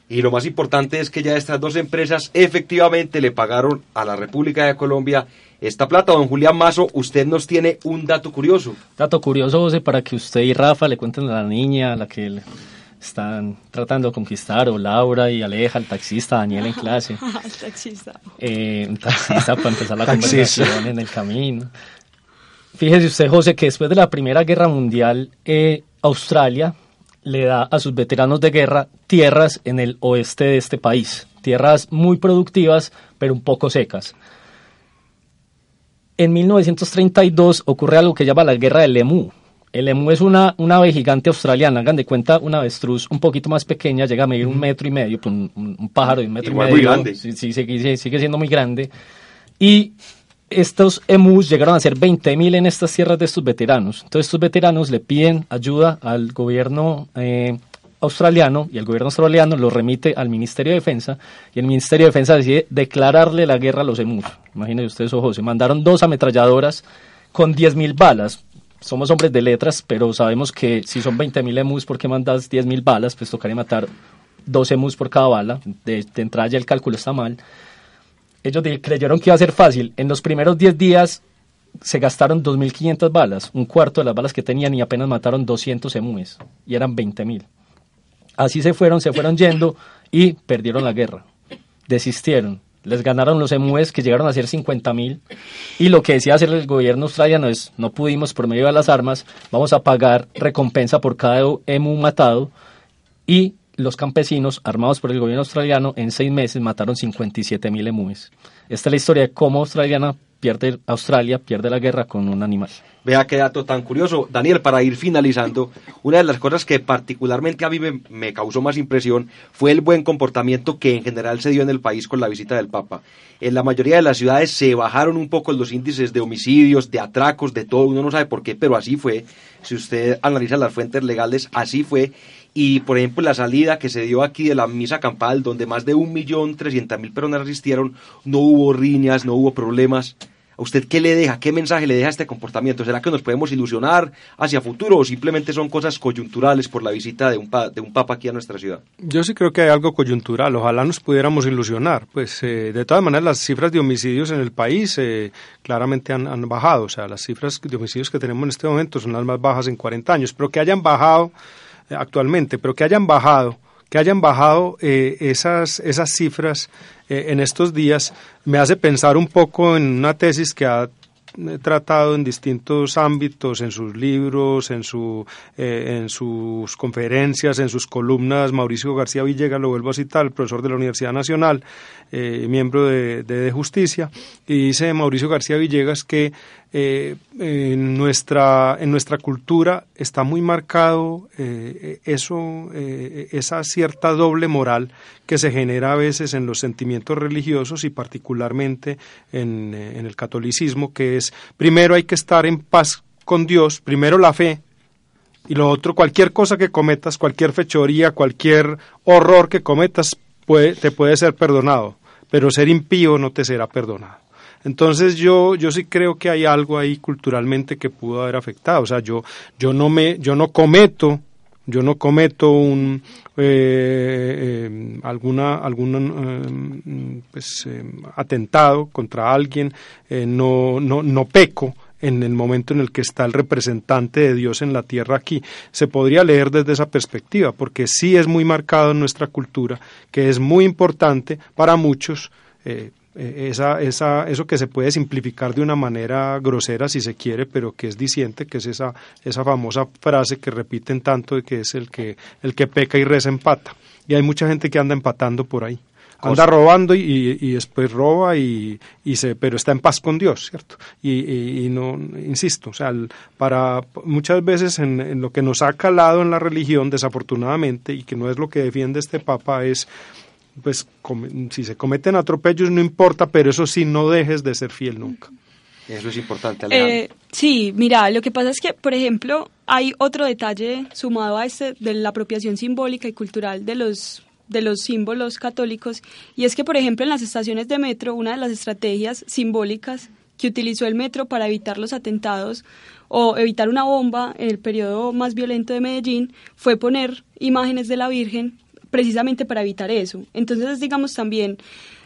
Y lo más importante es que ya estas dos empresas efectivamente le pagaron a la República de Colombia esta plata. Don Julián Mazo, usted nos tiene un dato curioso. Dato curioso, José, para que usted y Rafa le cuenten a la niña a la que están tratando de conquistar, o Laura y Aleja, el taxista, Daniel en clase. el taxista. Eh, un taxista para empezar la conversación en el camino. Fíjese usted, José, que después de la Primera Guerra Mundial, eh, Australia le da a sus veteranos de guerra tierras en el oeste de este país, tierras muy productivas, pero un poco secas en 1932 ocurre algo que llama la guerra del emu. El emu es una, una ave gigante australiana, hagan de cuenta una avestruz un poquito más pequeña, llega a medir un metro y medio, pues un, pájaro de un metro y medio. Muy grande. Sí, sí, sigue, siendo muy grande. Y estos emus llegaron a ser 20.000 en estas tierras de estos veteranos. Entonces estos veteranos le piden ayuda al gobierno eh, australiano y el gobierno australiano lo remite al Ministerio de Defensa y el Ministerio de Defensa decide declararle la guerra a los emus. Imagínense ustedes, ojo, se mandaron dos ametralladoras con 10.000 balas. Somos hombres de letras, pero sabemos que si son 20.000 emus, ¿por qué mandas 10.000 balas? Pues tocaría matar dos emus por cada bala. De, de entrada ya el cálculo está mal. Ellos creyeron que iba a ser fácil. En los primeros 10 días se gastaron 2.500 balas, un cuarto de las balas que tenían y apenas mataron 200 emúes y eran 20.000. Así se fueron, se fueron yendo y perdieron la guerra. Desistieron. Les ganaron los emúes que llegaron a ser 50.000 y lo que decía hacer el gobierno australiano es no pudimos por medio de las armas, vamos a pagar recompensa por cada emu matado y los campesinos armados por el gobierno australiano en seis meses mataron 57.000 emúes. Esta es la historia de cómo australiana pierde Australia, pierde la guerra con un animal. Vea qué dato tan curioso. Daniel, para ir finalizando, una de las cosas que particularmente a mí me, causó más impresión fue el buen comportamiento que en general se dio en el país con la visita del Papa. En la mayoría de las ciudades se bajaron un poco los índices de homicidios, de atracos, de todo. Uno no sabe por qué, pero así fue. Si usted analiza las fuentes legales, así fue. Y, por ejemplo, la salida que se dio aquí de la misa campal, donde más de un millón trescientas mil personas asistieron, no hubo riñas, no hubo problemas. ¿A usted qué le deja? ¿Qué mensaje le deja este comportamiento? ¿Será que nos podemos ilusionar hacia futuro o simplemente son cosas coyunturales por la visita de un, de un papa aquí a nuestra ciudad? Yo sí creo que hay algo coyuntural. Ojalá nos pudiéramos ilusionar. Pues eh, de todas maneras las cifras de homicidios en el país eh, claramente han, han, bajado. O sea, las cifras de homicidios que tenemos en este momento son las más bajas en 40 años. Pero que hayan bajado eh, actualmente, pero que hayan bajado que hayan bajado esas, esas cifras eh, en estos días me hace pensar un poco en una tesis que ha eh, tratado en distintos ámbitos, en sus libros, en, su, eh, en sus conferencias, en sus columnas. Mauricio García Villegas, lo vuelvo a citar, el profesor de la Universidad Nacional, miembro de, de, Justicia, y dice Mauricio García Villegas que eh, en, nuestra, en nuestra cultura está muy marcado eh, eso, eh, esa cierta doble moral que se genera a veces en los sentimientos religiosos y particularmente en, en el catolicismo, que es primero hay que estar en paz con Dios, primero la fe, y lo otro, cualquier cosa que cometas, cualquier fechoría, cualquier horror que cometas, puede, te puede ser perdonado, pero ser impío no te será perdonado. Entonces yo, yo sí creo que hay algo ahí culturalmente que pudo haber afectado. O sea, yo, yo no me, yo no cometo yo no cometo un eh, eh, alguna algún eh, pues, atentado contra alguien no no no peco en el momento en el que está el representante de Dios en la tierra aquí. Se podría leer desde esa perspectiva, porque sí es muy marcado en nuestra cultura, que es muy importante para muchos eh, esa, esa, eso que se puede simplificar de una manera grosera si se quiere, pero que es diciente, que es esa, esa famosa frase que repiten tanto de que es el que, el que peca y reza empata. Y hay mucha gente que anda empatando por ahí. Anda robando y, y, después roba y, y, se, pero está en paz con Dios, ¿cierto? Y, no, insisto, o sea, para muchas veces en, en lo que nos ha calado en la religión, desafortunadamente, y que no es lo que defiende este Papa, es pues si se cometen atropellos no importa, pero eso sí, no dejes de ser fiel nunca. Eso es importante, Alejandro. Eh, sí, mira, lo que pasa es que, por ejemplo, hay otro detalle sumado a este de la apropiación simbólica y cultural de los de los símbolos católicos y es que por ejemplo en las estaciones de metro una de las estrategias simbólicas que utilizó el metro para evitar los atentados o evitar una bomba en el periodo más violento de Medellín fue poner imágenes de la Virgen precisamente para evitar eso. Entonces, digamos también,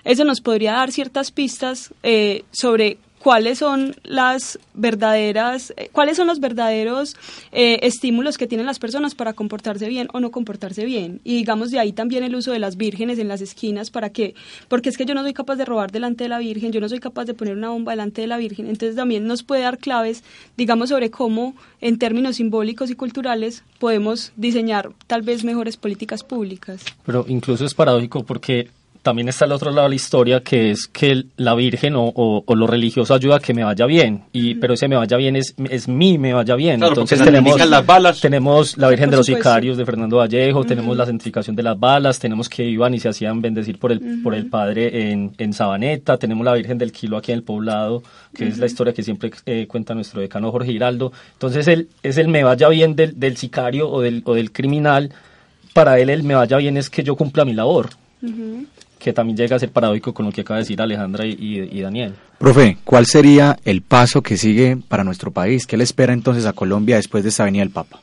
eso nos podría dar ciertas pistas eh, sobre cuáles son las verdaderas, eh, cuáles son los verdaderos eh, estímulos que tienen las personas para comportarse bien o no comportarse bien. Y digamos de ahí también el uso de las vírgenes en las esquinas para que, porque es que yo no soy capaz de robar delante de la Virgen, yo no soy capaz de poner una bomba delante de la Virgen, entonces también nos puede dar claves, digamos, sobre cómo en términos simbólicos y culturales podemos diseñar tal vez mejores políticas públicas. Pero incluso es paradójico porque también está el otro lado de la historia, que es que la Virgen o, o, lo religioso ayuda a que me vaya bien, y pero ese me vaya bien es, es mí me vaya bien. Entonces tenemos las balas. tenemos la Virgen de los Sicarios de Fernando Vallejo, tenemos la santificación de las balas, tenemos que iban y se hacían bendecir por el, por el Padre en, en Sabaneta, tenemos la Virgen del Kilo aquí en el poblado, que es la historia que siempre eh, cuenta nuestro decano Jorge Giraldo. Entonces el, es el me vaya bien del, del sicario o del, o del criminal para él el me vaya bien es que yo cumpla mi labor, que también llega a ser paradójico con lo que acaba de decir Alejandra y, y, Daniel. Profe, ¿cuál sería el paso que sigue para nuestro país? ¿Qué le espera entonces a Colombia después de esa venida del Papa?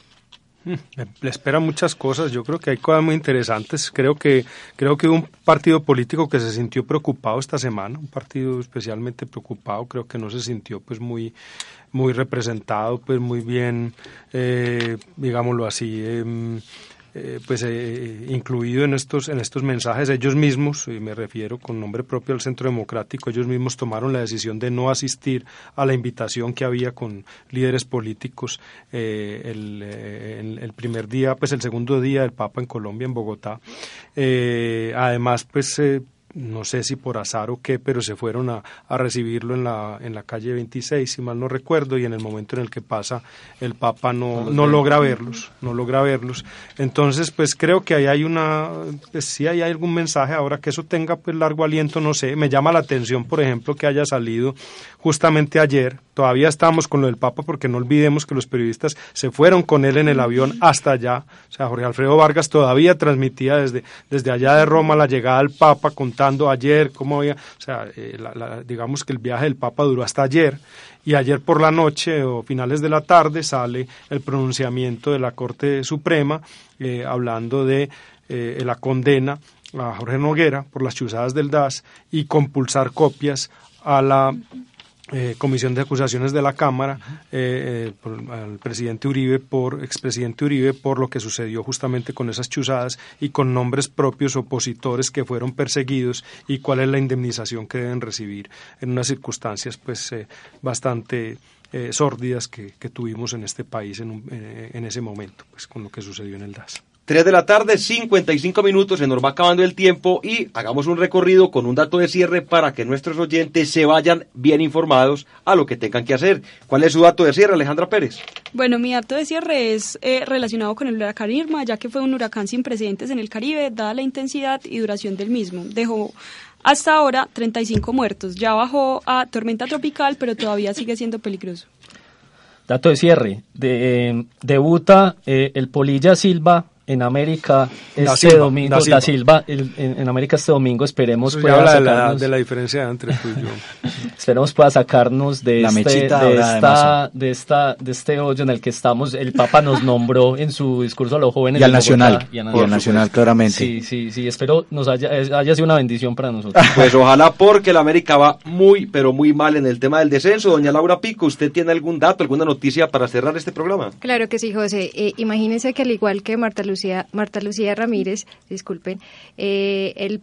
Mm, le espera muchas cosas. Yo creo que hay cosas muy interesantes. Creo que creo que hubo un partido político que se sintió preocupado esta semana, un partido especialmente preocupado. Creo que no se sintió pues muy muy representado, pues muy bien, eh, digámoslo así. Eh, eh, pues eh, incluido en estos en estos mensajes ellos mismos y me refiero con nombre propio al Centro Democrático ellos mismos tomaron la decisión de no asistir a la invitación que había con líderes políticos eh, el, el, primer día pues el segundo día del Papa en Colombia en Bogotá. Además pues no sé si por azar o qué, pero se fueron a, a, recibirlo en la, en la calle 26, si mal no recuerdo, y en el momento en el que pasa el Papa no, no, logra verlos, no logra verlos. Entonces, pues creo que ahí hay una, pues sí hay algún mensaje, ahora que eso tenga pues largo aliento, no sé, me llama la atención, por ejemplo, que haya salido justamente ayer, todavía estamos con lo del Papa, porque no olvidemos que los periodistas se fueron con él en el avión hasta allá, o sea, Jorge Alfredo Vargas todavía transmitía desde, desde allá de Roma la llegada del Papa, contando ayer cómo había, o sea, eh, digamos que el viaje del Papa duró hasta ayer y ayer por la noche o finales de la tarde sale el pronunciamiento de la Corte Suprema eh, hablando de eh, la condena a Jorge Noguera por las chuzadas del DAS y compulsar copias a la eh, comisión de acusaciones de la Cámara eh, eh, al presidente Uribe por expresidente Uribe por lo que sucedió justamente con esas chuzadas y con nombres propios opositores que fueron perseguidos y cuál es la indemnización que deben recibir en unas circunstancias pues bastante sórdidas que, tuvimos en este país en, en ese momento pues con lo que sucedió en el DAS. 3 de la tarde, 55 minutos, se nos va acabando el tiempo y hagamos un recorrido con un dato de cierre para que nuestros oyentes se vayan bien informados a lo que tengan que hacer. ¿Cuál es su dato de cierre, Alejandra Pérez? Bueno, mi dato de cierre es eh, relacionado con el huracán Irma, ya que fue un huracán sin precedentes en el Caribe, dada la intensidad y duración del mismo. Dejó hasta ahora 35 muertos. Ya bajó a tormenta tropical, pero todavía sigue siendo peligroso. Dato de cierre. De, eh, debuta eh, el Polilla Silva en América este domingo, da Silva, en, América este domingo esperemos pueda habla sacarnos, de, la, diferencia entre tú y yo. esperemos pueda sacarnos de, la este, de, esta, de, esta, de este hoyo en el que estamos. El Papa nos nombró en su discurso a los jóvenes. Y al Nacional. y, al Nacional, claramente. Sí, sí, sí, espero nos haya, haya sido una bendición para nosotros. Pues ojalá porque la América va muy, pero muy mal en el tema del descenso. Doña Laura Pico, ¿usted tiene algún dato, alguna noticia para cerrar este programa? Claro que sí, José. Eh, imagínense que al igual que Marta Luz Marta Lucía Ramírez, disculpen, eh, el,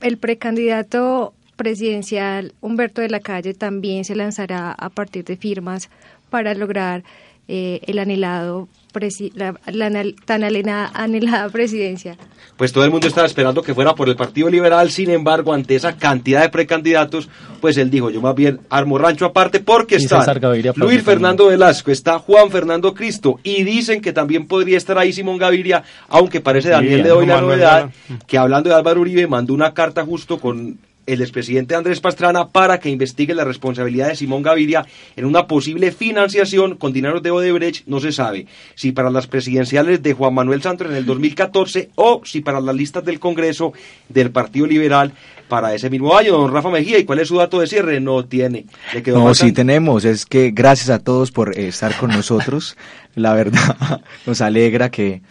el precandidato presidencial Humberto de la Calle también se lanzará a partir de firmas para lograr eh, el anhelado la, tan anhelada, presidencia. Pues todo el mundo estaba esperando que fuera por el Partido Liberal, sin embargo, ante esa cantidad de precandidatos, pues él dijo, yo más bien armo rancho aparte porque está Luis Fernando Velasco, está Juan Fernando Cristo y dicen que también podría estar ahí Simón Gaviria, aunque parece Daniel le doy la novedad que hablando de Álvaro Uribe mandó una carta justo con el expresidente Andrés Pastrana para que investigue la responsabilidad de Simón Gaviria en una posible financiación con dineros de Odebrecht, no se sabe si para las presidenciales de Juan Manuel Santos en el 2014 o si para las listas del Congreso del Partido Liberal para ese mismo año. Don Rafa Mejía, ¿y cuál es su dato de cierre? No tiene. no, sí tenemos. Es que gracias a todos por estar con nosotros. La verdad, nos alegra que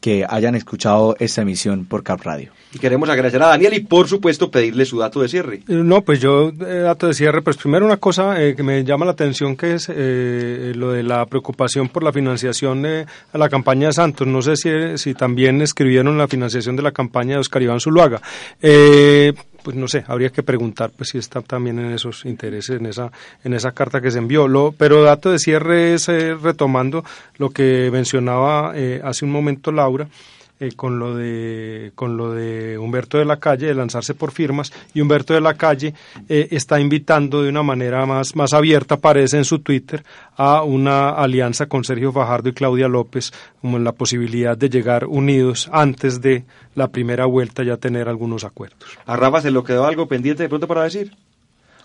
que hayan escuchado esta emisión por Cap Radio. Y queremos agradecer a Daniel y por supuesto pedirle su dato de cierre. Eh, no, pues yo, eh, dato de cierre, pues primero una cosa eh, que me llama la atención que es lo de la preocupación por la financiación de la campaña de Santos. No sé si, si también escribieron la financiación de la campaña de Oscar Iván Zuluaga pues no sé, habría que preguntar pues si está también en esos intereses, en esa, en esa carta que se envió. Lo, pero dato de cierre es eh, retomando lo que mencionaba eh, hace un momento Laura, eh, con lo de con lo de Humberto de la Calle de lanzarse por firmas y Humberto de la Calle eh, está invitando de una manera más más abierta parece en su Twitter a una alianza con Sergio Fajardo y Claudia López como en la posibilidad de llegar unidos antes de la primera vuelta ya tener algunos acuerdos. A Rafa se lo quedó algo pendiente de pronto para decir.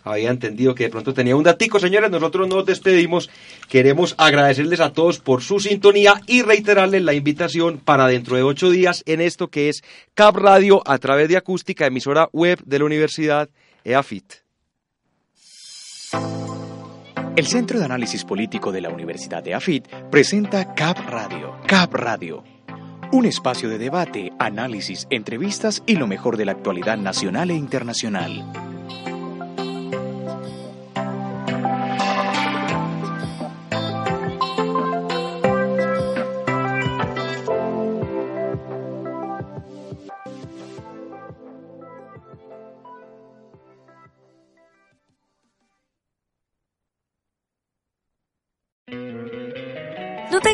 Había entendido que de pronto tenía un datico. Señores, nosotros nos despedimos. Queremos agradecerles a todos por su sintonía y reiterarles la invitación para dentro de ocho días en esto que es Cap Radio a través de acústica, emisora web de la Universidad EAFIT. El Centro de Análisis Político de la Universidad de AFIT presenta CAP Radio. CAP Radio. Un espacio de debate, análisis, entrevistas y lo mejor de la actualidad nacional e internacional.